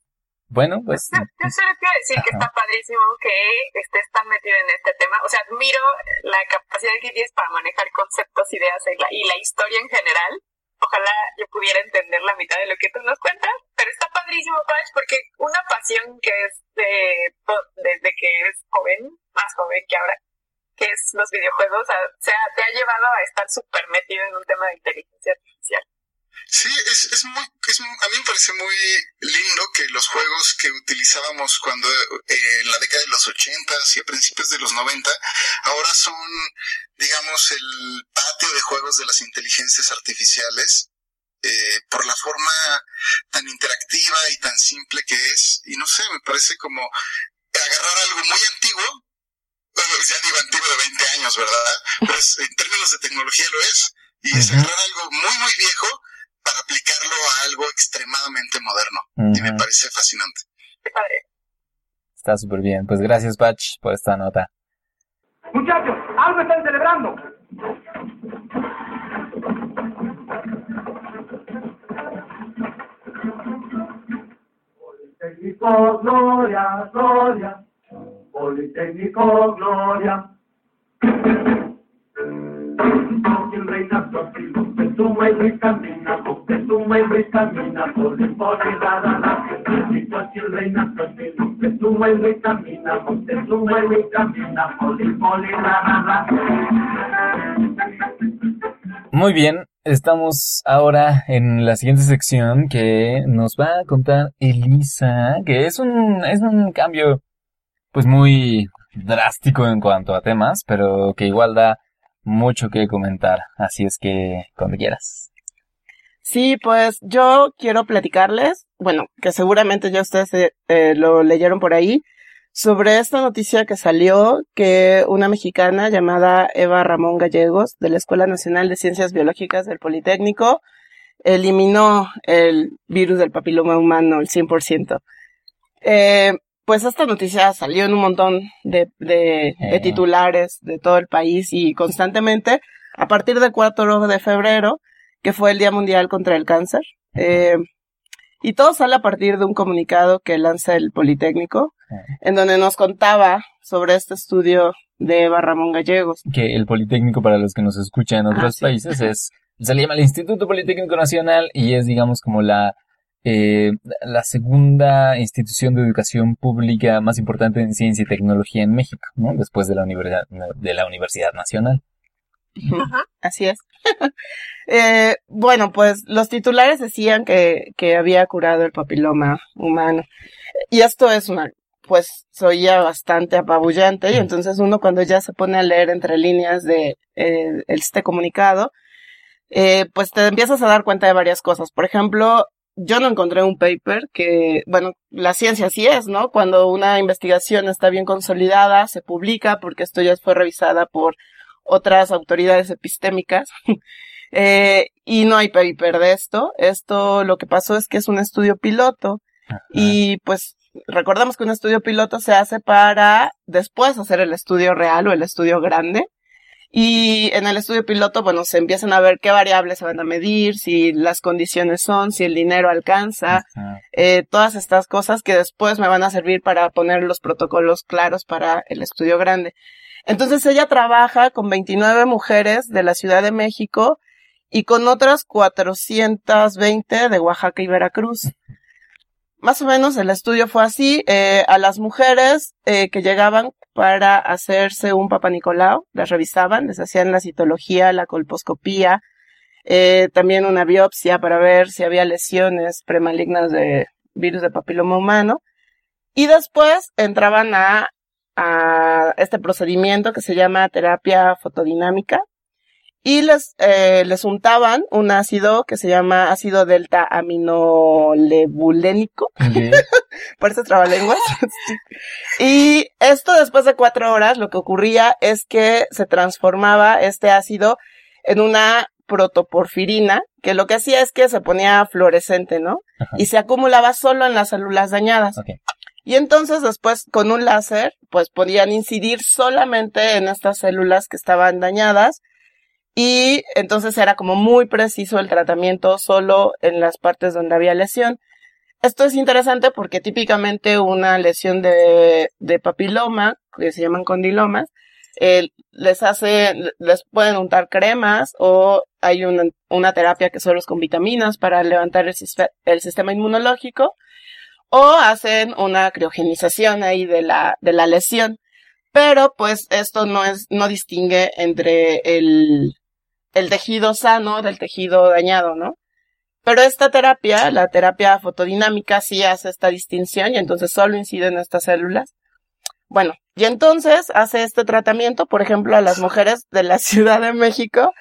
bueno, pues, Yo, yo solo quiero decir que está padrísimo que estés tan metido en este tema. O sea, admiro la capacidad que tienes para manejar conceptos, ideas y la, y la historia en general. Ojalá yo pudiera entender la mitad de lo que tú nos cuentas, pero está padrísimo, Pach, porque una pasión que es de, desde que eres joven, más joven que ahora, que es los videojuegos, o sea, te ha llevado a estar súper metido en un tema de inteligencia artificial. Sí, es, es muy, es, a mí me parece muy lindo que los juegos que utilizábamos cuando eh, en la década de los 80 y a principios de los 90 ahora son, digamos, el patio de juegos de las inteligencias artificiales eh, por la forma tan interactiva y tan simple que es. Y no sé, me parece como agarrar algo muy antiguo, bueno, ya digo antiguo de 20 años, ¿verdad? Pero es- en términos de tecnología lo es. Y es agarrar algo muy, muy viejo para aplicarlo a algo extremadamente moderno. Y me parece fascinante. Qué padre. está súper bien. Pues gracias, Patch, por esta nota. Muchachos, algo están celebrando. Politécnico Gloria, Gloria. Politécnico Gloria. El Muy bien, estamos ahora en la siguiente sección que nos va a contar Elisa, que es un, es un cambio, pues muy drástico en cuanto a temas, pero que igual da mucho que comentar. Así es que, cuando quieras. Sí, pues yo quiero platicarles, bueno, que seguramente ya ustedes eh, eh, lo leyeron por ahí, sobre esta noticia que salió que una mexicana llamada Eva Ramón Gallegos de la Escuela Nacional de Ciencias Biológicas del Politécnico eliminó el virus del papiloma humano al 100%. Eh, pues esta noticia salió en un montón de, de, de titulares de todo el país y constantemente a partir del 4 de febrero, que fue el Día Mundial contra el Cáncer. Eh, y todo sale a partir de un comunicado que lanza el Politécnico, en donde nos contaba sobre este estudio de Eva Ramón Gallegos. Que el Politécnico, para los que nos escuchan en otros Ah, sí. países, es se le llama el Instituto Politécnico Nacional y es, digamos, como la eh, la segunda institución de educación pública más importante en ciencia y tecnología en México, ¿no? Después de la Universidad, de la Universidad Nacional. Así es. <laughs> Eh, bueno, pues los titulares decían que, que había curado el papiloma humano. Y esto es una, pues, se oía bastante apabullante. Y entonces uno cuando ya se pone a leer entre líneas de eh, este comunicado, eh, pues te empiezas a dar cuenta de varias cosas. Por ejemplo, yo no encontré un paper que, bueno, la ciencia sí es, ¿no? Cuando una investigación está bien consolidada, se publica porque esto ya fue revisada por otras autoridades epistémicas. <laughs> Eh, y no hay paper de esto. Esto lo que pasó es que es un estudio piloto. Y pues recordamos que un estudio piloto se hace para después hacer el estudio real o el estudio grande. Y en el estudio piloto, bueno, se empiezan a ver qué variables se van a medir, si las condiciones son, si el dinero alcanza, eh, todas estas cosas que después me van a servir para poner los protocolos claros para el estudio grande. Entonces ella trabaja con 29 mujeres de la Ciudad de México y con otras 420 de Oaxaca y Veracruz. <laughs> Más o menos el estudio fue así. eh, a las mujeres eh, que llegaban para hacerse un Papa Nicolau, las revisaban, les hacían la citología, la colposcopía, eh, también una biopsia para ver si había lesiones premalignas de virus de papiloma humano. Y después entraban a, a este procedimiento que se llama terapia fotodinámica y les, eh, les untaban un ácido que se llama ácido delta aminolebulénico. <laughs> Por eso trabalenguas. <laughs> y esto después de cuatro horas lo que ocurría es que se transformaba este ácido en una protoporfirina, que lo que hacía es que se ponía fluorescente, ¿no? Y se acumulaba solo en las células dañadas. Y entonces después con un láser, pues podían incidir solamente en estas células que estaban dañadas y entonces era como muy preciso el tratamiento solo en las partes donde había lesión. Esto es interesante porque típicamente una lesión de, de papiloma, que se llaman condilomas, eh, les hace, les pueden untar cremas o hay una, una terapia que solo es con vitaminas para levantar el, el sistema inmunológico o hacen una criogenización ahí de la, de la lesión. Pero pues esto no es, no distingue entre el, el tejido sano del tejido dañado, ¿no? Pero esta terapia, la terapia fotodinámica, sí hace esta distinción y entonces solo incide en estas células. Bueno, y entonces hace este tratamiento, por ejemplo, a las mujeres de la <laughs> Ciudad de México,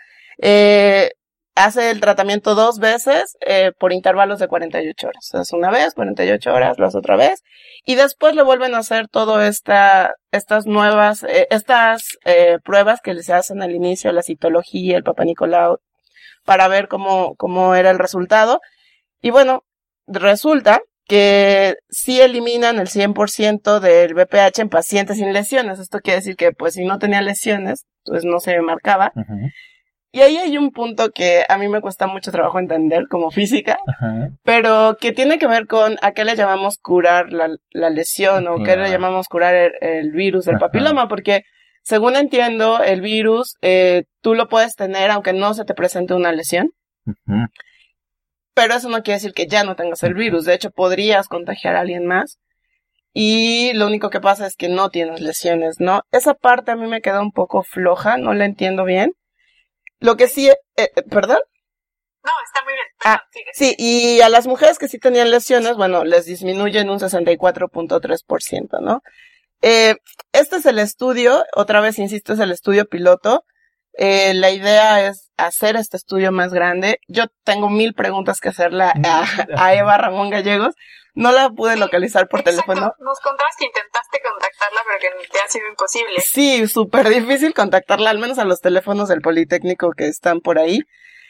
eh, hace el tratamiento dos veces eh, por intervalos de 48 horas. Es una vez, 48 horas, las otra vez. Y después le vuelven a hacer todo esta, estas nuevas, eh, estas eh, pruebas que se hacen al inicio, la citología, el Papa Nicolau, para ver cómo, cómo era el resultado. Y bueno, resulta que sí eliminan el 100% del BPH en pacientes sin lesiones. Esto quiere decir que pues si no tenía lesiones, pues no se marcaba. Y ahí hay un punto que a mí me cuesta mucho trabajo entender como física, pero que tiene que ver con a qué le llamamos curar la, la lesión o qué le llamamos curar el, el virus del Ajá. papiloma, porque según entiendo, el virus eh, tú lo puedes tener aunque no se te presente una lesión, pero eso no quiere decir que ya no tengas el virus. De hecho, podrías contagiar a alguien más. Y lo único que pasa es que no tienes lesiones, ¿no? Esa parte a mí me queda un poco floja, no la entiendo bien. Lo que sí, eh, eh, perdón. No, está muy bien. Ah, sí, y a las mujeres que sí tenían lesiones, bueno, les disminuyen un 64.3%, ¿no? Eh, este es el estudio, otra vez insisto, es el estudio piloto. Eh, la idea es hacer este estudio más grande. Yo tengo mil preguntas que hacerle a, <laughs> a Eva Ramón Gallegos. No la pude localizar por teléfono. Nos contabas que intentaste contactarla, pero que te ha sido imposible. Sí, súper difícil contactarla, al menos a los teléfonos del Politécnico que están por ahí.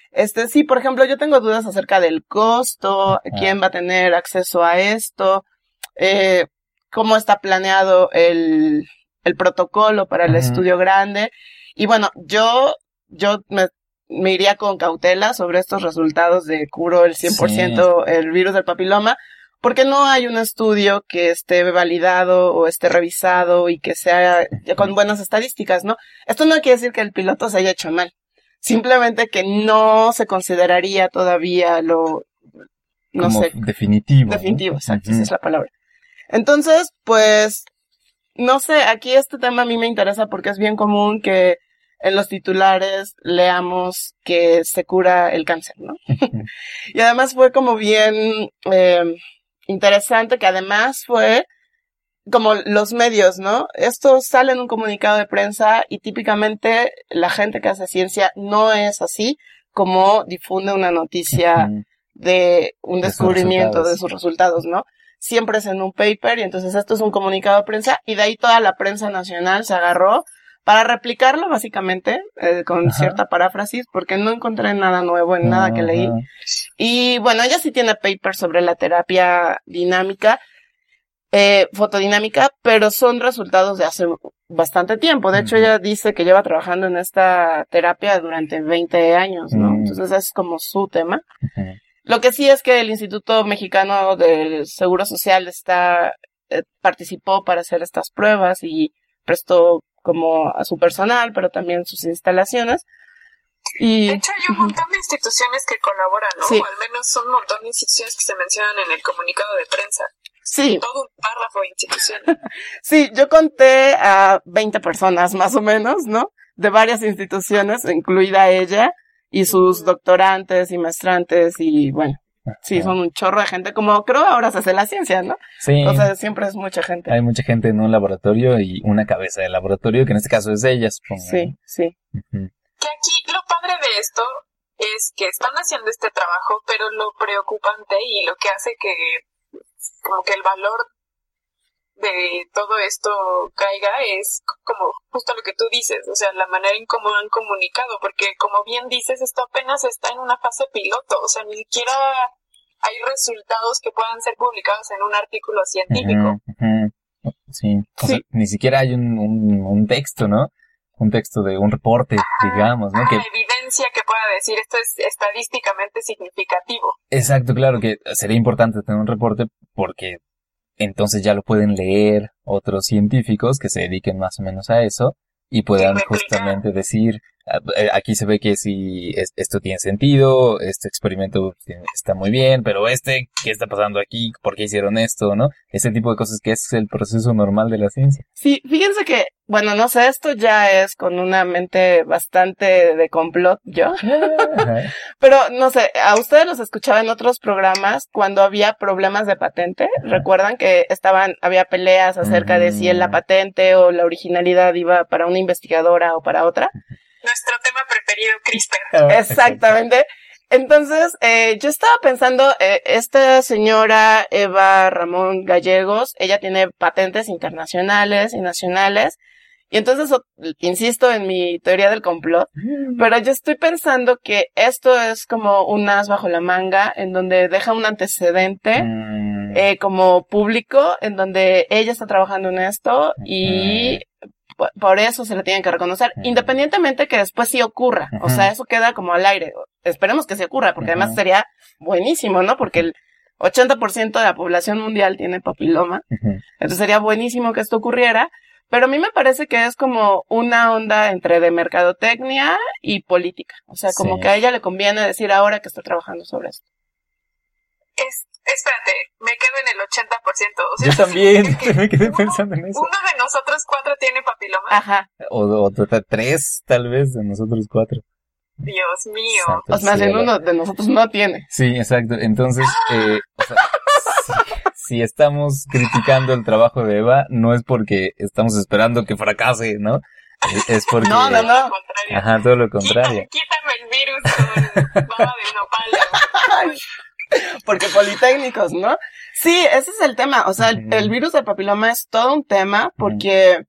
Este, sí, por ejemplo, yo tengo dudas acerca del costo, quién va a tener acceso a esto. Eh, cómo está planeado el, el protocolo para el estudio grande. Y bueno, yo, yo me, me iría con cautela sobre estos resultados de curo el 100% el virus del papiloma, porque no hay un estudio que esté validado o esté revisado y que sea con buenas estadísticas, ¿no? Esto no quiere decir que el piloto se haya hecho mal. Simplemente que no se consideraría todavía lo, no Como sé, definitivo. ¿no? Definitivo, exacto, esa es la palabra. Entonces, pues, no sé, aquí este tema a mí me interesa porque es bien común que en los titulares leamos que se cura el cáncer, ¿no? <laughs> y además fue como bien eh, interesante que además fue como los medios, ¿no? Esto sale en un comunicado de prensa y típicamente la gente que hace ciencia no es así como difunde una noticia de un De sus descubrimiento de sus resultados, ¿no? Siempre es en un paper y entonces esto es un comunicado de prensa y de ahí toda la prensa nacional se agarró para replicarlo básicamente eh, con Ajá. cierta paráfrasis porque no encontré nada nuevo en nada que leí. Y bueno, ella sí tiene papers sobre la terapia dinámica, eh, fotodinámica, pero son resultados de hace bastante tiempo. De hecho, ella dice que lleva trabajando en esta terapia durante 20 años, ¿no? Mm. Entonces es como su tema. Lo que sí es que el Instituto Mexicano del Seguro Social está, eh, participó para hacer estas pruebas y prestó como a su personal, pero también sus instalaciones. Y, De hecho, hay un montón de instituciones que colaboran, ¿no? Sí. O al menos son un montón de instituciones que se mencionan en el comunicado de prensa. sí, Todo un párrafo de instituciones. <laughs> Sí, yo conté a 20 personas más o menos, ¿no? De varias instituciones, incluida ella, y sus doctorantes y maestrantes, y bueno, sí, son un chorro de gente, como creo ahora se hace la ciencia, ¿no? Sí. O sea, siempre es mucha gente. Hay mucha gente en un laboratorio y una cabeza de laboratorio, que en este caso es ella, supongo. Sí, sí. Que aquí lo padre de esto es que están haciendo este trabajo, pero lo preocupante y lo que hace que como que el valor de todo esto caiga es como justo lo que tú dices, o sea, la manera en cómo han comunicado, porque como bien dices, esto apenas está en una fase piloto, o sea, ni siquiera hay resultados que puedan ser publicados en un artículo científico. Sí. O sea, Sí. ni siquiera hay un, un, un texto, ¿no? Un texto de un reporte, digamos, ¿no? Que, Ah, evidencia que pueda decir esto es estadísticamente significativo. exacto, claro, que sería importante tener un reporte porque entonces ya lo pueden leer otros científicos que se dediquen más o menos a eso y puedan replicar. justamente decir, aquí se ve que si es- esto tiene sentido, este experimento está muy bien, pero este, ¿qué está pasando aquí? ¿Por qué hicieron esto? ¿No? Ese tipo de cosas que es el proceso normal de la ciencia. Sí, fíjense que, bueno, no sé, esto ya es con una mente bastante de complot, yo. <laughs> Pero no sé, a ustedes los escuchaba en otros programas cuando había problemas de patente. Recuerdan que estaban, había peleas acerca de si la Mm. patente o la originalidad iba para una investigadora o para otra. Nuestro tema preferido, CRISPR. <laughs> Exactamente. Entonces, eh, yo estaba pensando, eh, esta señora Eva Ramón Gallegos, ella tiene patentes internacionales y nacionales. Y entonces, o- insisto en mi teoría del complot, pero yo estoy pensando que esto es como un as bajo la manga, en donde deja un antecedente, Mm, eh, como público, en donde ella está trabajando en esto y por eso se le tienen que reconocer, independientemente que después sí ocurra. O sea, eso queda como al aire. Esperemos que sí ocurra, porque además sería buenísimo, ¿no? Porque el 80% de la población mundial tiene papiloma. Entonces sería buenísimo que esto ocurriera. Pero a mí me parece que es como una onda entre de mercadotecnia y política. O sea, como Sí. que a ella le conviene decir ahora que está trabajando sobre esto. Es, espérate, me quedo en el 80%. O sea, Yo también <laughs> que <laughs> me quedé uno- pensando en eso. Uno de nosotros cuatro tiene papiloma. Ajá. O, o, o- tres, tal vez, de nosotros cuatro. Dios mío. O sea, más bien a la- uno de nosotros no tiene. Sí, exacto. Entonces, eh, o sea, <laughs> si, si estamos criticando el trabajo de Eva, no es porque estamos esperando que fracase, ¿no? Es, es porque... No, no, no. Ajá, todo lo contrario. Quítame, quítame el virus con baba de nopal. <laughs> Porque politécnicos, ¿no? Sí, ese es el tema. O sea, el, virus del papiloma es todo un tema porque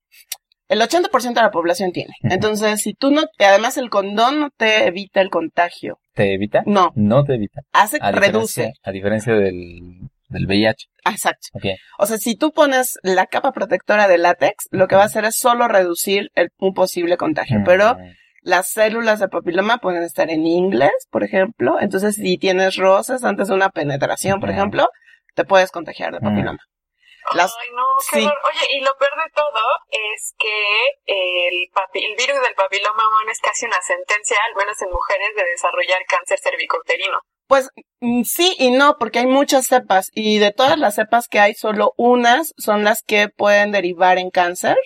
el 80% de la población tiene. Entonces, si tú no, además el condón no te evita el contagio. ¿Te evita? No, No te evita. hace, A reduce. a diferencia del, del VIH. Ah, Exacto. Ok. O sea, si tú pones la capa protectora de látex, lo que va a hacer es solo reducir el, un posible contagio. Pero Mm, las células de papiloma pueden estar en inglés, por ejemplo. Entonces, si tienes roces antes de una penetración, por ejemplo, te puedes contagiar de papiloma. Las- Ay, no, qué sí. horror. Oye, y lo peor de todo es que el, papi- el virus del papiloma humano es casi una sentencia, al menos en mujeres, de desarrollar cáncer cervicouterino. Pues mm, sí y no, porque hay muchas cepas y de todas las cepas que hay, solo unas son las que pueden derivar en cáncer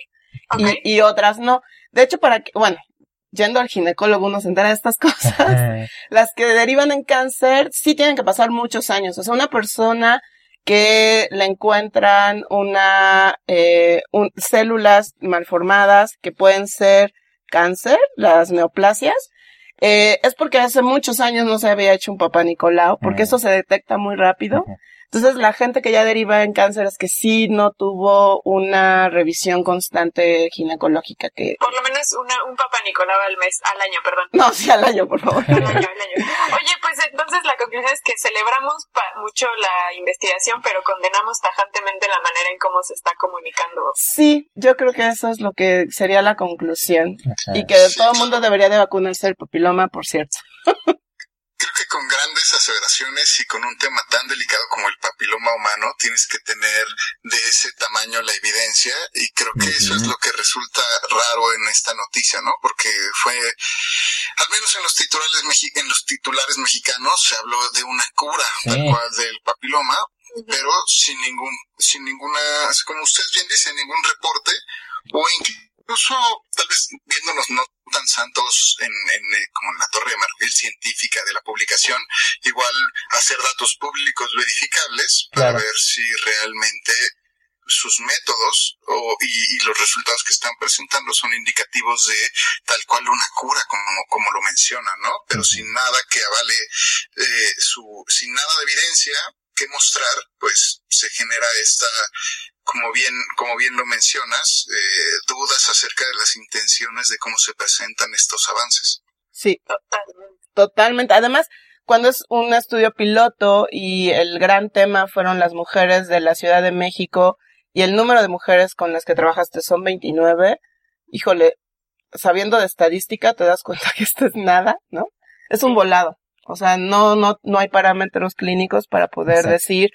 y, y otras no. De hecho, para que, bueno, yendo al ginecólogo uno se entera de estas <laughs> cosas. Las que derivan en cáncer sí tienen que pasar muchos años. O sea, una persona que le encuentran una eh, un- células malformadas que pueden ser cáncer, las neoplasias, eh, es porque hace muchos años no se había hecho un papá Nicolau, porque Mm. eso se detecta muy rápido. Entonces, la gente que ya deriva en cáncer es que sí no tuvo una revisión constante ginecológica que... Por lo menos una, un papá Nicolau al mes, al año, perdón. No, sí al año, por favor. Al año, al año. Oye, pues entonces la conclusión es que celebramos pa- mucho la investigación, pero condenamos tajantemente la manera en cómo se está comunicando. Sí, yo creo que eso es lo que sería la conclusión. Y que todo el mundo debería de vacunarse el papiloma, por cierto. <laughs> Creo que con grandes aseveraciones y con un tema tan delicado como el papiloma humano, tienes que tener de ese tamaño la evidencia y creo que eso es lo que resulta raro en esta noticia, ¿no? Porque fue, al menos en los titulares, mexi- en los titulares mexicanos se habló de una cura tal cual del papiloma, pero sin ningún, sin ninguna, como ustedes bien dicen, ningún reporte o incluso tal vez viéndonos no tan santos en, en, eh, como en la torre de marfil científica de la publicación, igual hacer datos públicos verificables para Claro. ver si realmente sus métodos o, y, y los resultados que están presentando son indicativos de tal cual una cura como, como lo mencionan, ¿no? Pero sin nada que avale eh, su, sin nada de evidencia mostrar, pues se genera esta, como bien, como bien lo mencionas, eh, dudas acerca de las intenciones de cómo se presentan estos avances. Sí, Totalmente. totalmente. Además, cuando es un estudio piloto y el gran tema fueron las mujeres de la Ciudad de México y el número de mujeres con las que trabajaste son 29, híjole, sabiendo de estadística te das cuenta <laughs> que esto es nada, ¿no? Es un volado. O sea, no, no, no hay parámetros clínicos para poder Exacto. decir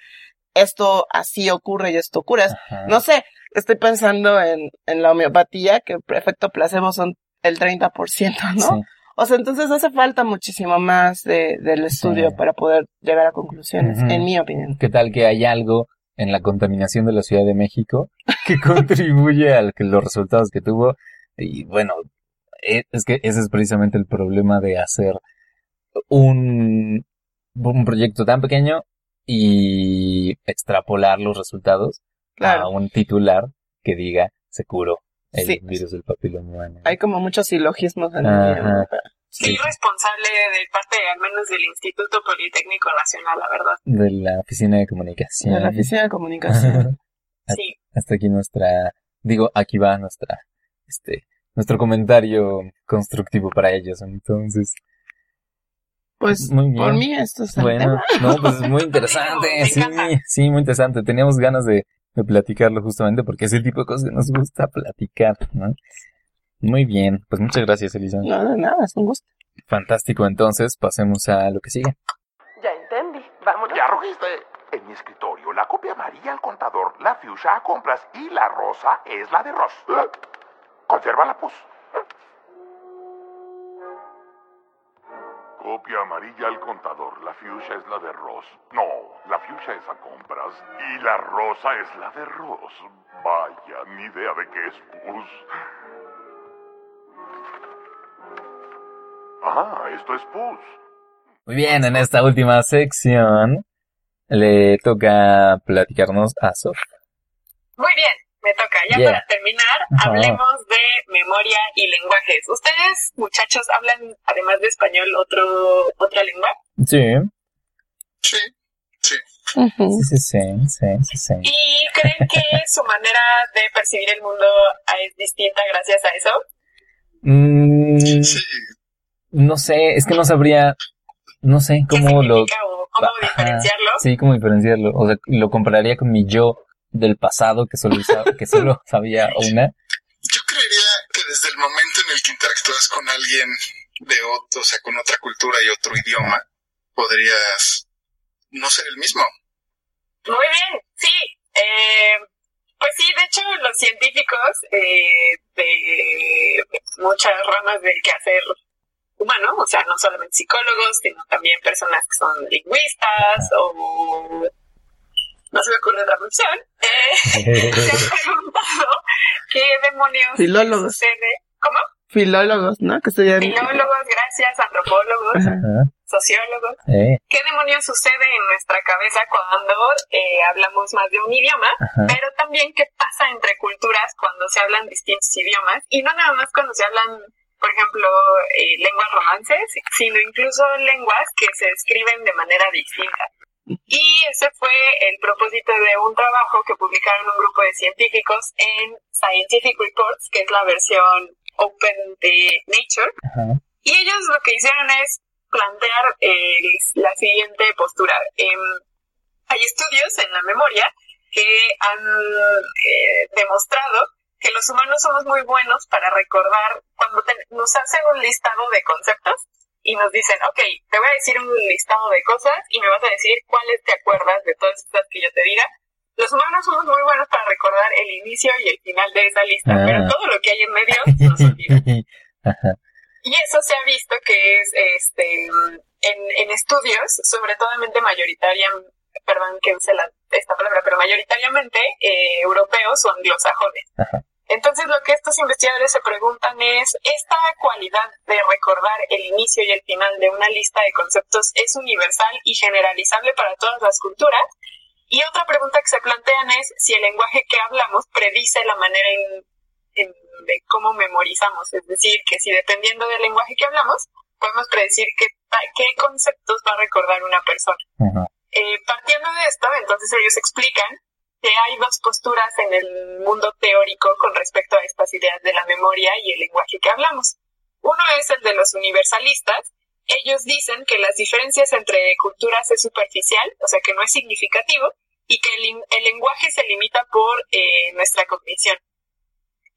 esto así ocurre y esto ocurre. Ajá. No sé, estoy pensando en, en la homeopatía, que el efecto placebo son el 30%, ¿no? Sí. O sea, entonces hace falta muchísimo más de, del estudio Sí. para poder llegar a conclusiones, en mi opinión. ¿Qué tal que hay algo en la contaminación de la Ciudad de México que <laughs> contribuye a que los resultados que tuvo? Y bueno, e- es que ese es precisamente el problema de hacer un, un proyecto tan pequeño y extrapolar los resultados a Claro, un titular que diga se curó el Sí. virus del papiloma humano. hay como muchos silogismos en el. Sí, responsable de parte, al menos, del Instituto Politécnico Nacional, la verdad. De la oficina de comunicación. de la oficina de comunicación. Sí. hasta aquí nuestra, digo, aquí va nuestra, este, nuestro comentario constructivo para ellos. Entonces, Pues, Muy bien. por mí esto es el bueno, no, pues es muy interesante, <laughs> Me sí, encanta. sí, muy interesante. Teníamos ganas de, de platicarlo justamente porque es el tipo de cosas que nos gusta platicar, ¿no? Muy bien, pues muchas gracias, Elisa. No, de nada, es un gusto. Fantástico, entonces pasemos a lo que sigue. Ya entendí, vámonos. Ya arrojiste en mi escritorio la copia amarilla al contador, la fuchsia a compras y la rosa es la de Ross. Consérvala, pues. Copia amarilla al contador, la fuchsia es la de Ross. No, la fuchsia es a compras y la rosa es la de Ross. Vaya, ni idea de qué es pus. Ah, esto es pus. Muy bien, en esta última sección le toca platicarnos a Sof. Muy bien, me toca. Ya Yeah. para terminar, hablemos de memoria y lenguajes. ¿Ustedes, muchachos, hablan, además de español, otro otra lengua? Sí, Sí, sí. Sí, sí, sí, sí, sí, sí. ¿Y creen que <laughs> su manera de percibir el mundo es distinta gracias a eso? Mm, Sí, no sé, es que no sabría, no sé ¿Qué cómo lo... o cómo Ajá, diferenciarlo. Sí, cómo diferenciarlo. O sea, lo compararía con mi yo del pasado que solo, que solo <laughs> sabía una. Yo creería que desde el momento en el que interactúas con alguien de otro, o sea, con otra cultura y otro idioma, podrías no ser el mismo. Muy bien, sí. Eh, pues sí, de hecho, los científicos eh, de muchas ramas del quehacer humano, o sea, no solamente psicólogos, sino también personas que son lingüistas o no se me ocurre otra eh, <laughs> se han preguntado qué demonios Filólogos. sucede. ¿Cómo? Filólogos, ¿no? Que estudian... Filólogos, gracias, antropólogos, Ajá. sociólogos. Eh, ¿Qué demonios sucede en nuestra cabeza cuando eh, hablamos más de un idioma? Ajá. Pero también qué pasa entre culturas cuando se hablan distintos idiomas y no nada más cuando se hablan, por ejemplo, eh, lenguas romances, sino incluso lenguas que se escriben de manera distinta. Y ese fue el propósito de un trabajo que publicaron un grupo de científicos en Scientific Reports, que es la versión open de Nature. ajá. Y ellos lo que hicieron es plantear eh, la siguiente postura. Em, hay estudios en la memoria que han eh, demostrado que los humanos somos muy buenos para recordar cuando te- nos hacen un listado de conceptos y nos dicen, ok, te voy a decir un listado de cosas y me vas a decir cuáles te acuerdas de todas estas que yo te diga. Los humanos somos muy buenos para recordar el inicio y el final de esa lista, Ah. pero todo lo que hay en medio nos olvida. <laughs> Y eso se ha visto que es este en, en estudios, sobre todo mayoritariamente, perdón que use la- esta palabra, pero mayoritariamente eh, europeos o anglosajones. Ajá. Entonces lo que estos investigadores se preguntan es, ¿esta cualidad de recordar el inicio y el final de una lista de conceptos es universal y generalizable para todas las culturas? Y otra pregunta que se plantean es si el lenguaje que hablamos predice la manera en, en- de cómo memorizamos. Es decir, que si dependiendo del lenguaje que hablamos, podemos predecir qué, qué conceptos va a recordar una persona. Eh, partiendo de esto, entonces ellos explican que hay dos posturas en el mundo teórico con respecto a estas ideas de la memoria y el lenguaje que hablamos. Uno es el de los universalistas. Ellos dicen que las diferencias entre culturas es superficial, o sea que no es significativo, y que el, lenguaje se limita por eh, nuestra cognición.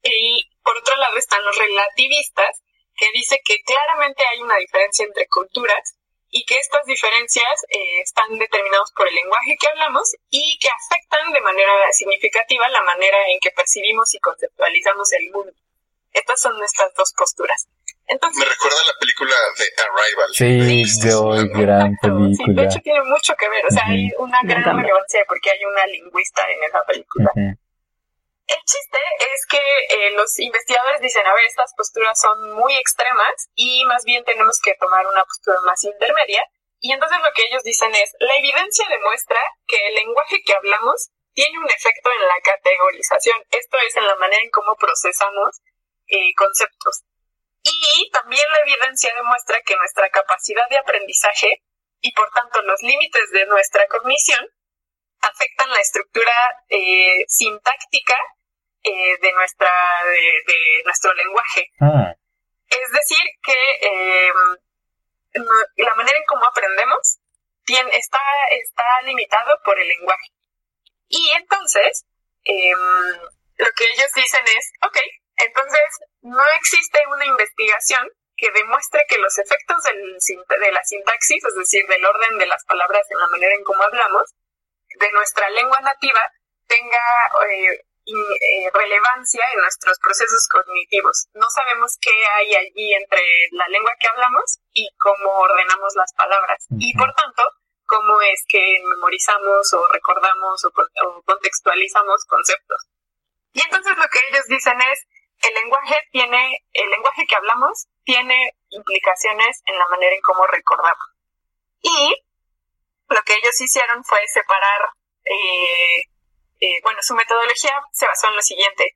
Y por otro lado están los relativistas, que dice que claramente hay una diferencia entre culturas y que estas diferencias eh, están determinadas por el lenguaje que hablamos y que afectan de manera significativa la manera en que percibimos y conceptualizamos el mundo. Estas son nuestras dos posturas. Entonces, Me recuerda a la película de Arrival. Sí, yo, gran sí, de película. hecho tiene mucho que ver, o sea, hay una gran relevancia porque hay una lingüista en esa película. El chiste es que eh, los investigadores dicen, a ver, estas posturas son muy extremas y más bien tenemos que tomar una postura más intermedia. Y entonces lo que ellos dicen es, la evidencia demuestra que el lenguaje que hablamos tiene un efecto en la categorización. Esto es en la manera en cómo procesamos eh, conceptos. Y también la evidencia demuestra que nuestra capacidad de aprendizaje y por tanto los límites de nuestra cognición afectan la estructura eh, sintáctica eh, de nuestra de, de nuestro lenguaje. Ah, Es decir, que eh, no- la manera en cómo aprendemos tiene, está, está limitado por el lenguaje. Y entonces, eh, lo que ellos dicen es, ok, entonces no existe una investigación que demuestre que los efectos del de la sintaxis, es decir, del orden de las palabras en la manera en cómo hablamos, de nuestra lengua nativa, tenga eh, eh, relevancia en nuestros procesos cognitivos. No sabemos qué hay allí entre la lengua que hablamos y cómo ordenamos las palabras. Y por tanto, cómo es que memorizamos o recordamos o, con- o contextualizamos conceptos. Y entonces lo que ellos dicen es, el lenguaje tiene, el lenguaje que hablamos tiene implicaciones en la manera en cómo recordamos. Y lo que ellos hicieron fue separar, eh, eh, bueno, su metodología se basó en lo siguiente.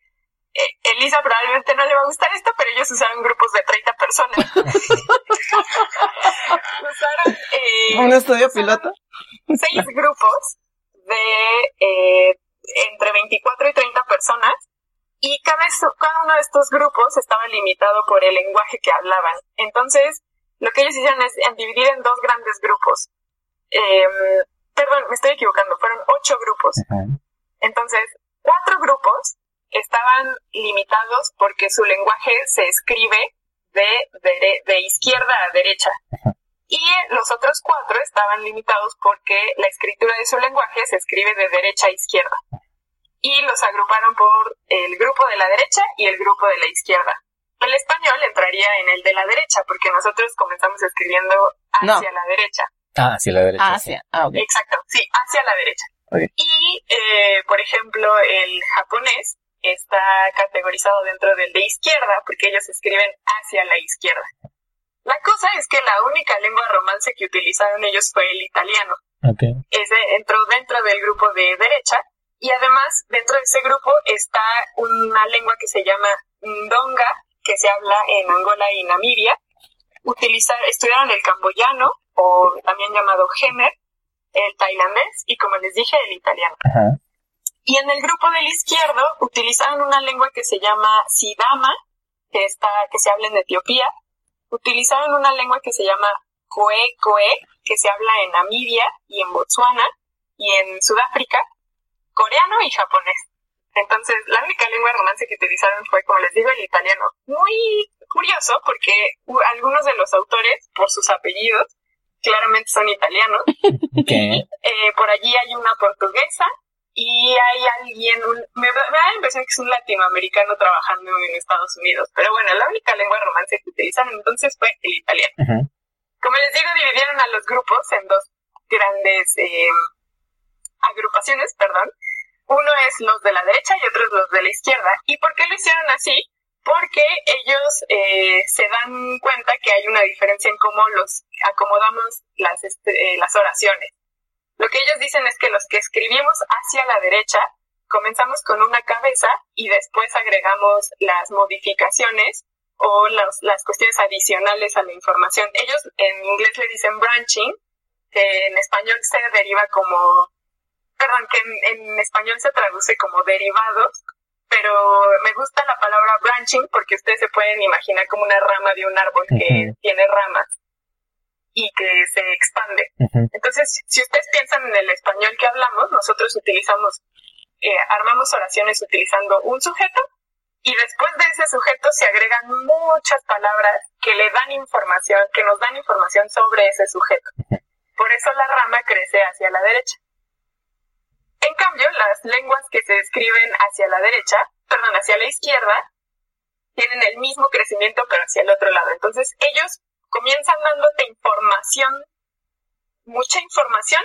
Eh, Elisa probablemente no le va a gustar esto, pero ellos usaron grupos de 30 personas. <laughs> usaron eh, ¿Un estudio piloto? seis grupos de eh, entre 24 y 30 personas y cada, cada uno de estos grupos estaba limitado por el lenguaje que hablaban. Entonces, lo que ellos hicieron es en dividir en dos grandes grupos. em, perdón, me estoy equivocando, fueron ocho grupos. Entonces, cuatro grupos estaban limitados porque su lenguaje se escribe de, de, de izquierda a derecha. Y los otros cuatro estaban limitados porque la escritura de su lenguaje se escribe de derecha a izquierda. Y los agruparon por el grupo de la derecha y el grupo de la izquierda. El español entraría en el de la derecha porque nosotros comenzamos escribiendo hacia la derecha. Ah, hacia la derecha. Hacia, ah, ok. Exacto, sí, hacia la derecha. Y, eh, por ejemplo, el japonés está categorizado dentro del de izquierda porque ellos escriben hacia la izquierda. La cosa es que la única lengua romance que utilizaron ellos fue el italiano. Ese entró dentro del grupo de derecha y además dentro de ese grupo está una lengua que se llama Ndonga, que se habla en Angola y Namibia. Utilizar, estudiaron el camboyano o también llamado Gemer, el tailandés y como les dije el italiano. Y en el grupo del izquierdo utilizaron una lengua que se llama Sidama, que está, que se habla en Etiopía. Utilizaron una lengua que se llama Koe Koe, que se habla en Namibia y en Botswana y en Sudáfrica, coreano y japonés. Entonces, la única lengua de romance que utilizaron fue, como les digo, el italiano. Muy curioso porque algunos de los autores, por sus apellidos, claramente son italianos. <laughs> Eh, por allí hay una portuguesa y hay alguien, me, da la impresión que es un latinoamericano trabajando en Estados Unidos. Pero bueno, la única lengua romance que utilizan entonces fue el italiano. Como les digo, dividieron a los grupos en dos grandes eh, agrupaciones, perdón. Uno es los de la derecha y otro es los de la izquierda. ¿Y por qué lo hicieron así? Porque ellos eh, se dan cuenta que hay una diferencia en cómo los acomodamos las, este, eh, las oraciones. Lo que ellos dicen es que los que escribimos hacia la derecha comenzamos con una cabeza y después agregamos las modificaciones o las cuestiones adicionales a la información. Ellos en inglés le dicen branching, que en español se deriva como perdón, que en, español se traduce como derivados, pero me gusta la palabra branching porque ustedes se pueden imaginar como una rama de un árbol que tiene ramas y que se expande. Entonces, si ustedes piensan en el español que hablamos, nosotros utilizamos, eh, armamos oraciones utilizando un sujeto y después de ese sujeto se agregan muchas palabras que le dan información, que nos dan información sobre ese sujeto. Por eso la rama crece hacia la derecha. En cambio, las lenguas que se escriben hacia la derecha, perdón, hacia la izquierda, tienen el mismo crecimiento pero hacia el otro lado. Entonces, ellos comienzan dándote información, mucha información,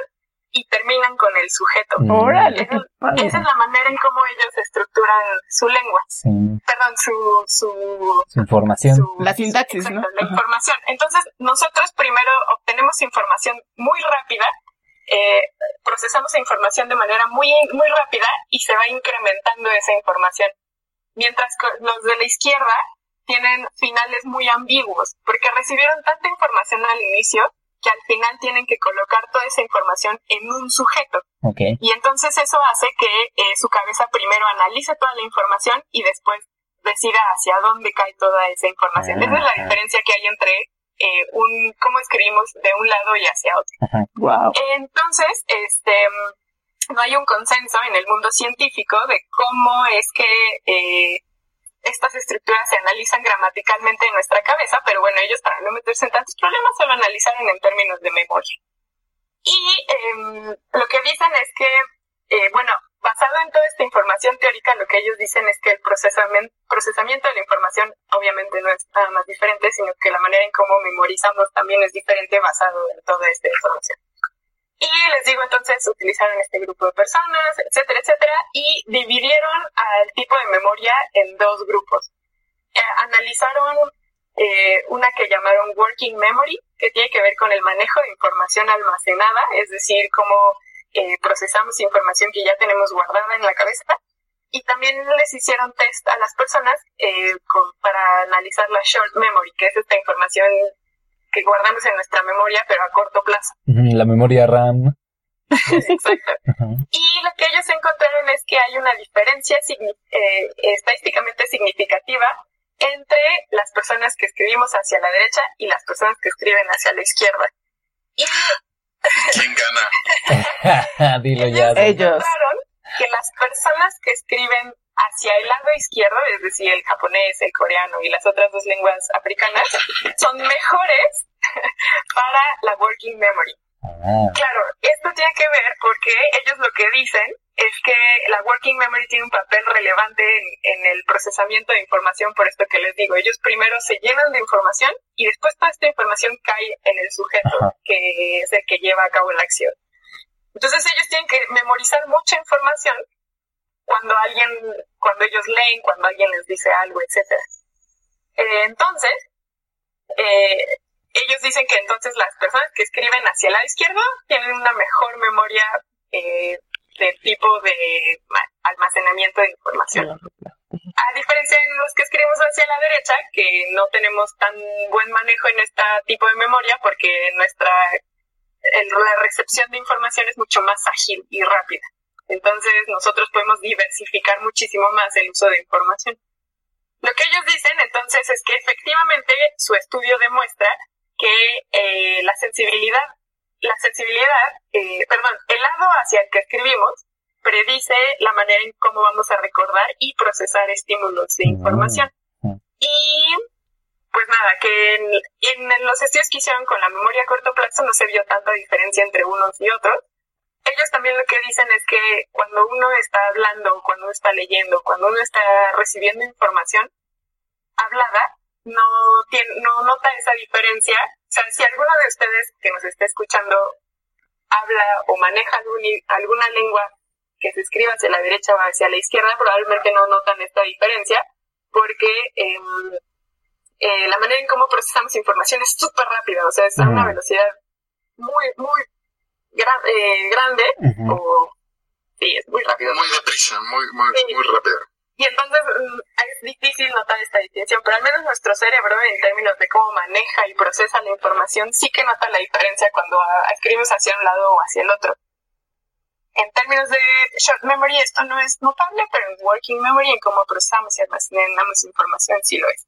y terminan con el sujeto. Órale, esa, es la manera en cómo ellos estructuran su lengua. Perdón, su, su, información. la sintaxis, ¿no? La información. Entonces, nosotros primero obtenemos información muy rápida eh, procesamos información de manera muy, muy rápida y se va incrementando esa información. Mientras que los de la izquierda tienen finales muy ambiguos, porque recibieron tanta información al inicio que al final tienen que colocar toda esa información en un sujeto. Y entonces eso hace que eh, su cabeza primero analice toda la información y después decida hacia dónde cae toda esa información. esa es la diferencia que hay entre eh, un, cómo escribimos de un lado y hacia otro. Wow. Entonces, este, no hay un consenso en el mundo científico de cómo es que eh, estas estructuras se analizan gramaticalmente en nuestra cabeza, pero bueno, ellos para no meterse en tantos problemas solo analizaron en términos de memoria. Y em, lo que dicen es que, eh, bueno, basado en toda esta información teórica, lo que ellos dicen es que el procesamiento, de la información obviamente no es nada más diferente, sino que la manera en cómo memorizamos también es diferente basado en toda esta información. Y les digo entonces, utilizaron este grupo de personas, etcétera, etcétera, y dividieron al tipo de memoria en dos grupos. Eh, analizaron eh, una que llamaron Working Memory, que tiene que ver con el manejo de información almacenada, es decir, cómo eh, procesamos información que ya tenemos guardada en la cabeza y también les hicieron test a las personas eh, para analizar la short memory, que es esta información que guardamos en nuestra memoria pero a corto plazo. La memoria RAM. <laughs> Exacto. Y lo que ellos encontraron es que hay una diferencia eh, estadísticamente significativa entre las personas que escribimos hacia la derecha y las personas que escriben hacia la izquierda. Y ¿Quién gana? <laughs> Dilo ya. Ellos. que las personas que escriben hacia el lado izquierdo, es decir, el japonés, el coreano y las otras dos lenguas africanas, <laughs> son mejores <laughs> para la working memory. Ah, Claro, esto tiene que ver porque ellos lo que dicen es que la working memory tiene un papel relevante en, en el procesamiento de información, por esto que les digo, ellos primero se llenan de información y después toda esta información cae en el sujeto, Ajá. que es el que lleva a cabo la acción. Entonces ellos tienen que memorizar mucha información cuando alguien, cuando ellos leen, cuando alguien les dice algo, etcétera. Eh, entonces, eh, ellos dicen que entonces las personas que escriben hacia el lado izquierdo tienen una mejor memoria eh, de tipo de ma- almacenamiento de información. A diferencia de los que escribimos hacia la derecha, que no tenemos tan buen manejo en este tipo de memoria porque nuestra el- la recepción de información es mucho más ágil y rápida. Entonces nosotros podemos diversificar muchísimo más el uso de información. Lo que ellos dicen entonces es que efectivamente su estudio demuestra que eh, la sensibilidad, la sensibilidad, eh, perdón, el lado hacia el que escribimos predice la manera en cómo vamos a recordar y procesar estímulos de información. Y pues nada, que en, en los estudios que hicieron con la memoria a corto plazo no se vio tanta diferencia entre unos y otros. Ellos también lo que dicen es que cuando uno está hablando, cuando uno está leyendo, cuando uno está recibiendo información hablada, no, tiene, no nota esa diferencia. O sea, si alguno de ustedes que nos está escuchando habla o maneja algún, alguna lengua que se escriba hacia la derecha o hacia la izquierda, probablemente no notan esta diferencia porque eh, eh, la manera en cómo procesamos información es súper rápida, o sea, es a una velocidad muy, muy gra- eh, grande, o sí, es muy rápido. Muy deprisa, muy, muy, Sí. muy rápido. Y entonces mm, es difícil notar esta distinción, pero al menos nuestro cerebro, en términos de cómo maneja y procesa la información, sí que nota la diferencia cuando ah, escribimos hacia un lado o hacia el otro. En términos de short memory, esto no es notable, pero en working memory, en cómo procesamos y almacenamos información, sí lo es.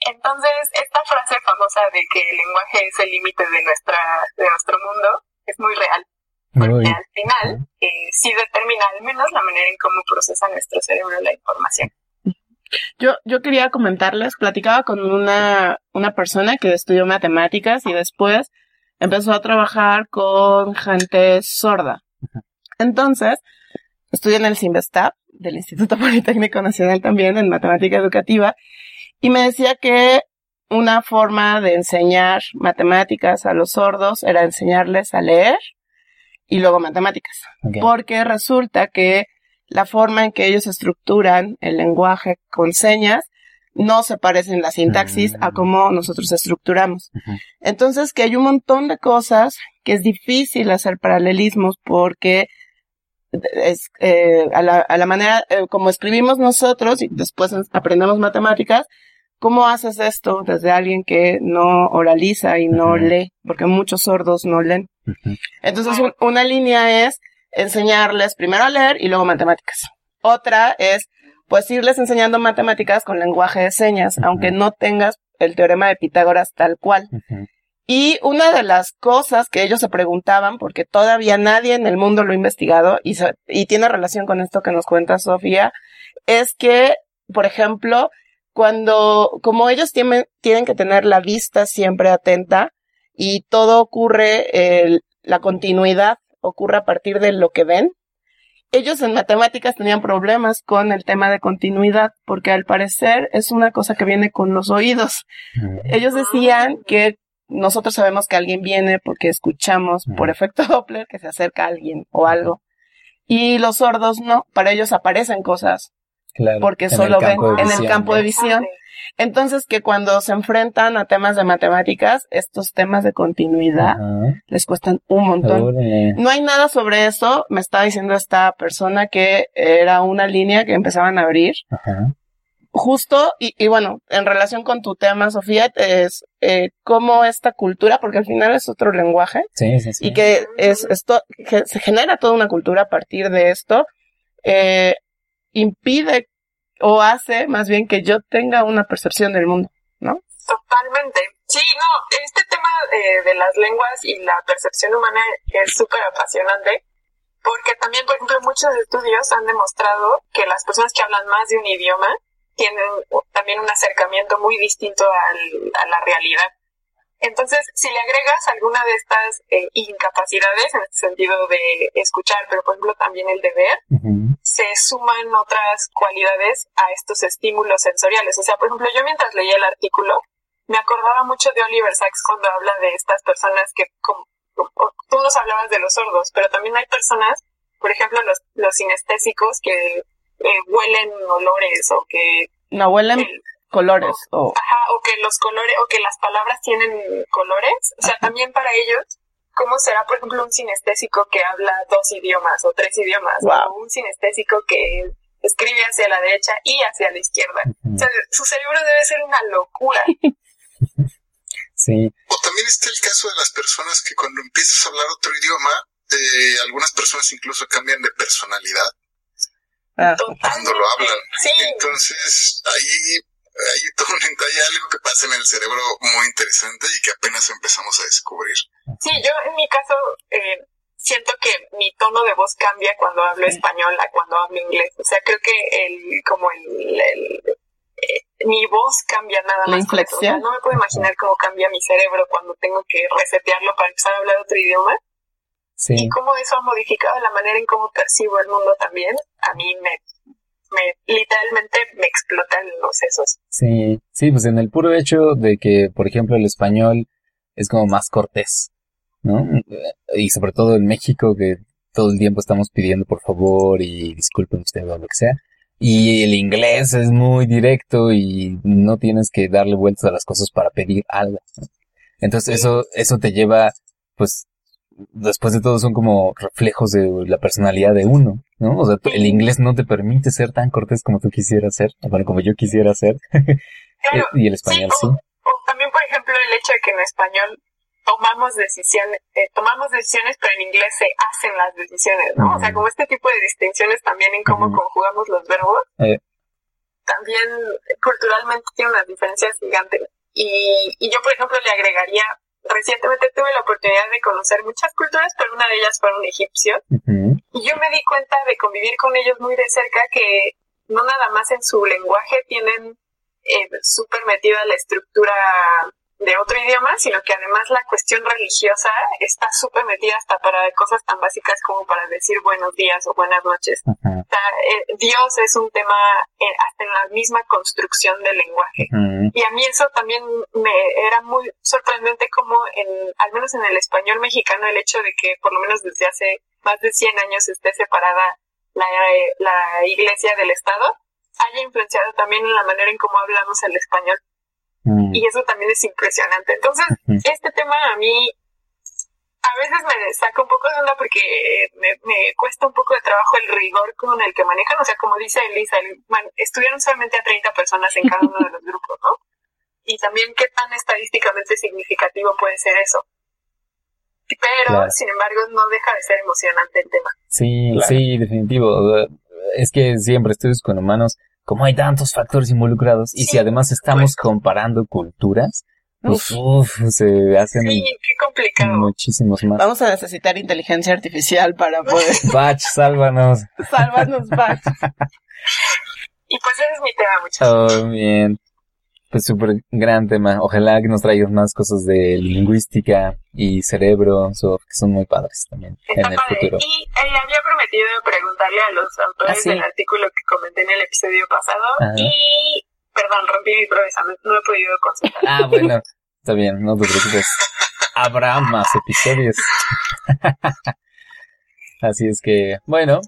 Entonces, esta frase famosa de que el lenguaje es el límite de, nuestra, de nuestro mundo es muy real. Y al final, eh, sí determina al menos la manera en cómo procesa nuestro cerebro la información. Yo, yo quería comentarles, platicaba con una, una persona que estudió matemáticas y después empezó a trabajar con gente sorda. Entonces, estudié en el CIMBESTAP, del Instituto <laughs> Politécnico Nacional también, en matemática educativa, y me decía que una forma de enseñar matemáticas a los sordos era enseñarles a leer y luego matemáticas. Porque resulta que la forma en que ellos estructuran el lenguaje con señas no se parece en la sintaxis a cómo nosotros estructuramos. Entonces, que hay un montón de cosas que es difícil hacer paralelismos porque es, eh, a, la, a la manera eh, como escribimos nosotros y después aprendemos matemáticas, ¿cómo haces esto desde alguien que no oraliza y no lee? Porque muchos sordos no leen. Entonces, un- una línea es enseñarles primero a leer y luego matemáticas. Otra es, pues, irles enseñando matemáticas con lenguaje de señas, aunque no tengas el teorema de Pitágoras tal cual. Y una de las cosas que ellos se preguntaban, porque todavía nadie en el mundo lo ha investigado y, se- y tiene relación con esto que nos cuenta Sofía, es que, por ejemplo, cuando, como ellos tienen, tienen que tener la vista siempre atenta y todo ocurre, el- la continuidad ocurre a partir de lo que ven, ellos en matemáticas tenían problemas con el tema de continuidad, porque al parecer es una cosa que viene con los oídos. Ellos decían que nosotros sabemos que alguien viene porque escuchamos por efecto <laughs> Doppler que se acerca a alguien o algo. Y los sordos no, para ellos aparecen cosas Claro, porque solo ven en el campo de visión. Entonces que cuando se enfrentan a temas de matemáticas, estos temas de continuidad Ajá. les cuestan un montón. No hay nada sobre eso. Me estaba diciendo esta persona que era una línea que empezaban a abrir. Ajá. Justo, y, y bueno, en relación con tu tema, Sofía, es eh, cómo esta cultura, porque al final es otro lenguaje, Sí, sí, sí. y que es esto, que se genera toda una cultura a partir de esto, eh, impide o hace más bien que yo tenga una percepción del mundo, ¿no? Totalmente. Sí, no, este tema eh, de las lenguas y la percepción humana es súper apasionante porque también, por ejemplo, muchos estudios han demostrado que las personas que hablan más de un idioma tienen también un acercamiento muy distinto al, a la realidad. Entonces, si le agregas alguna de estas eh, incapacidades, en el sentido de escuchar, pero por ejemplo también el de ver, se suman otras cualidades a estos estímulos sensoriales. O sea, por ejemplo, yo mientras leía el artículo, me acordaba mucho de Oliver Sacks cuando habla de estas personas que, como, tú nos hablabas de los sordos, pero también hay personas, por ejemplo, los, los sinestésicos que eh, huelen olores o que... No, huelen colores. O, Ajá, o que los colores, o que las palabras tienen colores. O sea, también para ellos, ¿cómo será, por ejemplo, un sinestésico que habla dos idiomas o tres idiomas? O un sinestésico que escribe hacia la derecha y hacia la izquierda. O sea, su cerebro debe ser una locura. <laughs> Sí. O también está el caso de las personas que cuando empiezas a hablar otro idioma, eh, algunas personas incluso cambian de personalidad Ah. cuando lo hablan. Sí. Entonces, ahí hay, todo un, hay algo que pasa en el cerebro muy interesante y que apenas empezamos a descubrir. Sí, yo en mi caso eh, siento que mi tono de voz cambia cuando hablo español a cuando hablo inglés. O sea, creo que el como el, el- eh, mi voz cambia nada La más. eso. O sea, inflexión. no me puedo imaginar cómo cambia mi cerebro cuando tengo que resetearlo para empezar a hablar otro idioma. Sí. Y cómo eso ha modificado la manera en cómo percibo el mundo también. A mí me, me literalmente me explotan los sesos. Sí, sí, pues en el puro hecho de que, por ejemplo, el español es como más cortés, ¿no? Y sobre todo en México, que todo el tiempo estamos pidiendo por favor y disculpen usted o lo que sea. Y el inglés es muy directo y no tienes que darle vueltas a las cosas para pedir algo. ¿no? Entonces eso, eso te lleva, pues, después de todo son como reflejos de la personalidad de uno, ¿no? O sea, el inglés no te permite ser tan cortés como tú quisieras ser, bueno, como yo quisiera ser. <laughs> Claro, y el español sí. O también, por ejemplo, el hecho de que en español tomamos decisiones, eh, tomamos decisiones, pero en inglés se hacen las decisiones, ¿no? O sea, como este tipo de distinciones también en cómo conjugamos los verbos, Eh, también eh, culturalmente tiene unas diferencias gigantes. Y, y yo, por ejemplo, le agregaría, recientemente tuve la oportunidad de conocer muchas culturas, pero una de ellas fueron egipcios. ujú, Y yo me di cuenta de convivir con ellos muy de cerca que no nada más en su lenguaje tienen eh, súper metida la estructura de otro idioma, sino que además la cuestión religiosa está súper metida hasta para cosas tan básicas como para decir buenos días o buenas noches. ajá, O sea, eh, Dios es un tema eh, hasta en la misma construcción del lenguaje. Y a mí eso también me era muy sorprendente como en, al menos en el español mexicano, el hecho de que por lo menos desde hace más de 100 años esté separada la, la iglesia del Estado, haya influenciado también en la manera en cómo hablamos el español. Mm, Y eso también es impresionante. Entonces, este tema a mí a veces me saca un poco de onda porque me, me cuesta un poco de trabajo el rigor con el que manejan. O sea, como dice Elisa, el- man- estudiaron solamente a 30 personas en cada uno de los <laughs> grupos, ¿no? Y también qué tan estadísticamente significativo puede ser eso. Pero, Claro. sin embargo, no deja de ser emocionante el tema. Sí, Claro. sí, definitivo. Es que siempre estudios con humanos, como hay tantos factores involucrados, y si además estamos comparando culturas, pues uff, se hacen Sí, qué complicado. muchísimos más. Vamos a necesitar inteligencia artificial para poder <laughs> Batch, sálvanos. <laughs> salvarnos, Batch. Y pues ese es mi tema, muchachos. Oh, bien. Pues súper gran tema. Ojalá que nos traigas más cosas de lingüística y cerebro, so- que son muy padres también en el padre. futuro. Y eh, había prometido preguntarle a los autores Ah, sí. del artículo que comenté en el episodio pasado. Ajá. Y, perdón, rompí mi promesa, no, no he podido consultar. Ah, bueno, está bien, no te preocupes. Habrá más episodios. <laughs> Así es que, bueno.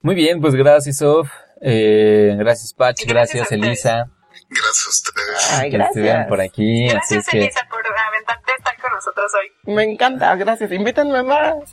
Muy bien, pues gracias, Sof. Eh, gracias, Patch. Gracias, Elisa. Gracias a ustedes. Ay, que estuvieran gracias. por aquí. Así Gracias, que, Elisa, por aventarte a estar con nosotros hoy. Me encanta, gracias. Invítenme más. <laughs>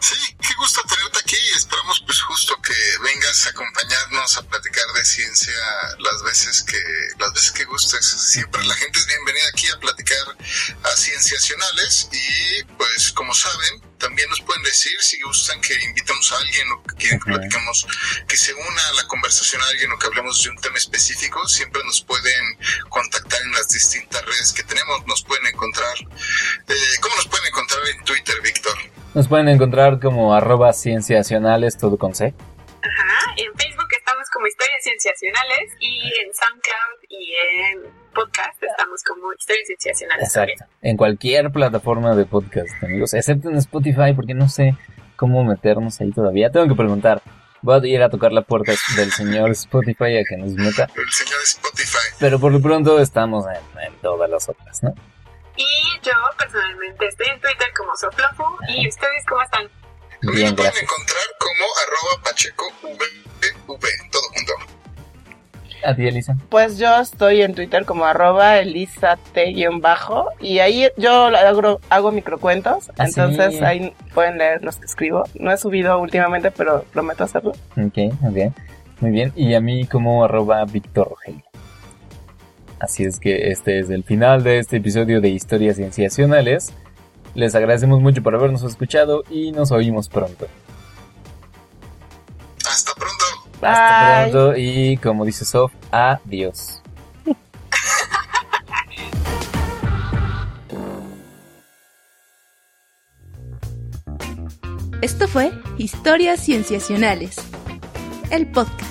Sí, qué gusto tenerte aquí esperamos pues justo que vengas a acompañarnos a platicar de ciencia las veces que las veces que gustes. Siempre la gente es bienvenida aquí a platicar a cienciacionales y pues como saben también nos pueden decir si gustan que invitemos a alguien o que quieren que platicamos, que se una a la conversación a alguien o que hablemos de un tema específico, siempre nos pueden contactar en las distintas redes que tenemos. Nos pueden encontrar, eh, ¿cómo nos pueden encontrar en Twitter, Víctor? Nos pueden encontrar como arroba cienciacionales, todo con C. Ajá, en Facebook estamos como Historias Cienciacionales y en SoundCloud y en podcast estamos como Historias Cienciacionales. Exacto. En cualquier plataforma de podcast, amigos, excepto en Spotify, porque no sé cómo meternos ahí todavía. Tengo que preguntar. Voy a ir a tocar la puerta del señor Spotify a que nos meta. El señor Spotify. Pero por lo pronto estamos en, en todas las otras, ¿no? Y yo personalmente estoy en Twitter como Soflofu. ¿Y ustedes cómo están? Bien, Me pueden encontrar como arroba pacheco v, v, todo junto. A ti, Elisa. Pues yo estoy en Twitter como arroba elisat-bajo y ahí yo hago, hago microcuentos, Ah, entonces sí. ahí pueden leer los que escribo. No he subido últimamente, pero prometo hacerlo. Ok, ok. Muy bien. Y a mí como arroba Víctor Rogelio. Así es que este es el final de este episodio de Historias Cienciacionales. Les agradecemos mucho por habernos escuchado y nos oímos pronto. Hasta Bye. pronto y como dice Sof, adiós. Esto fue Historias Cienciacionales, el podcast.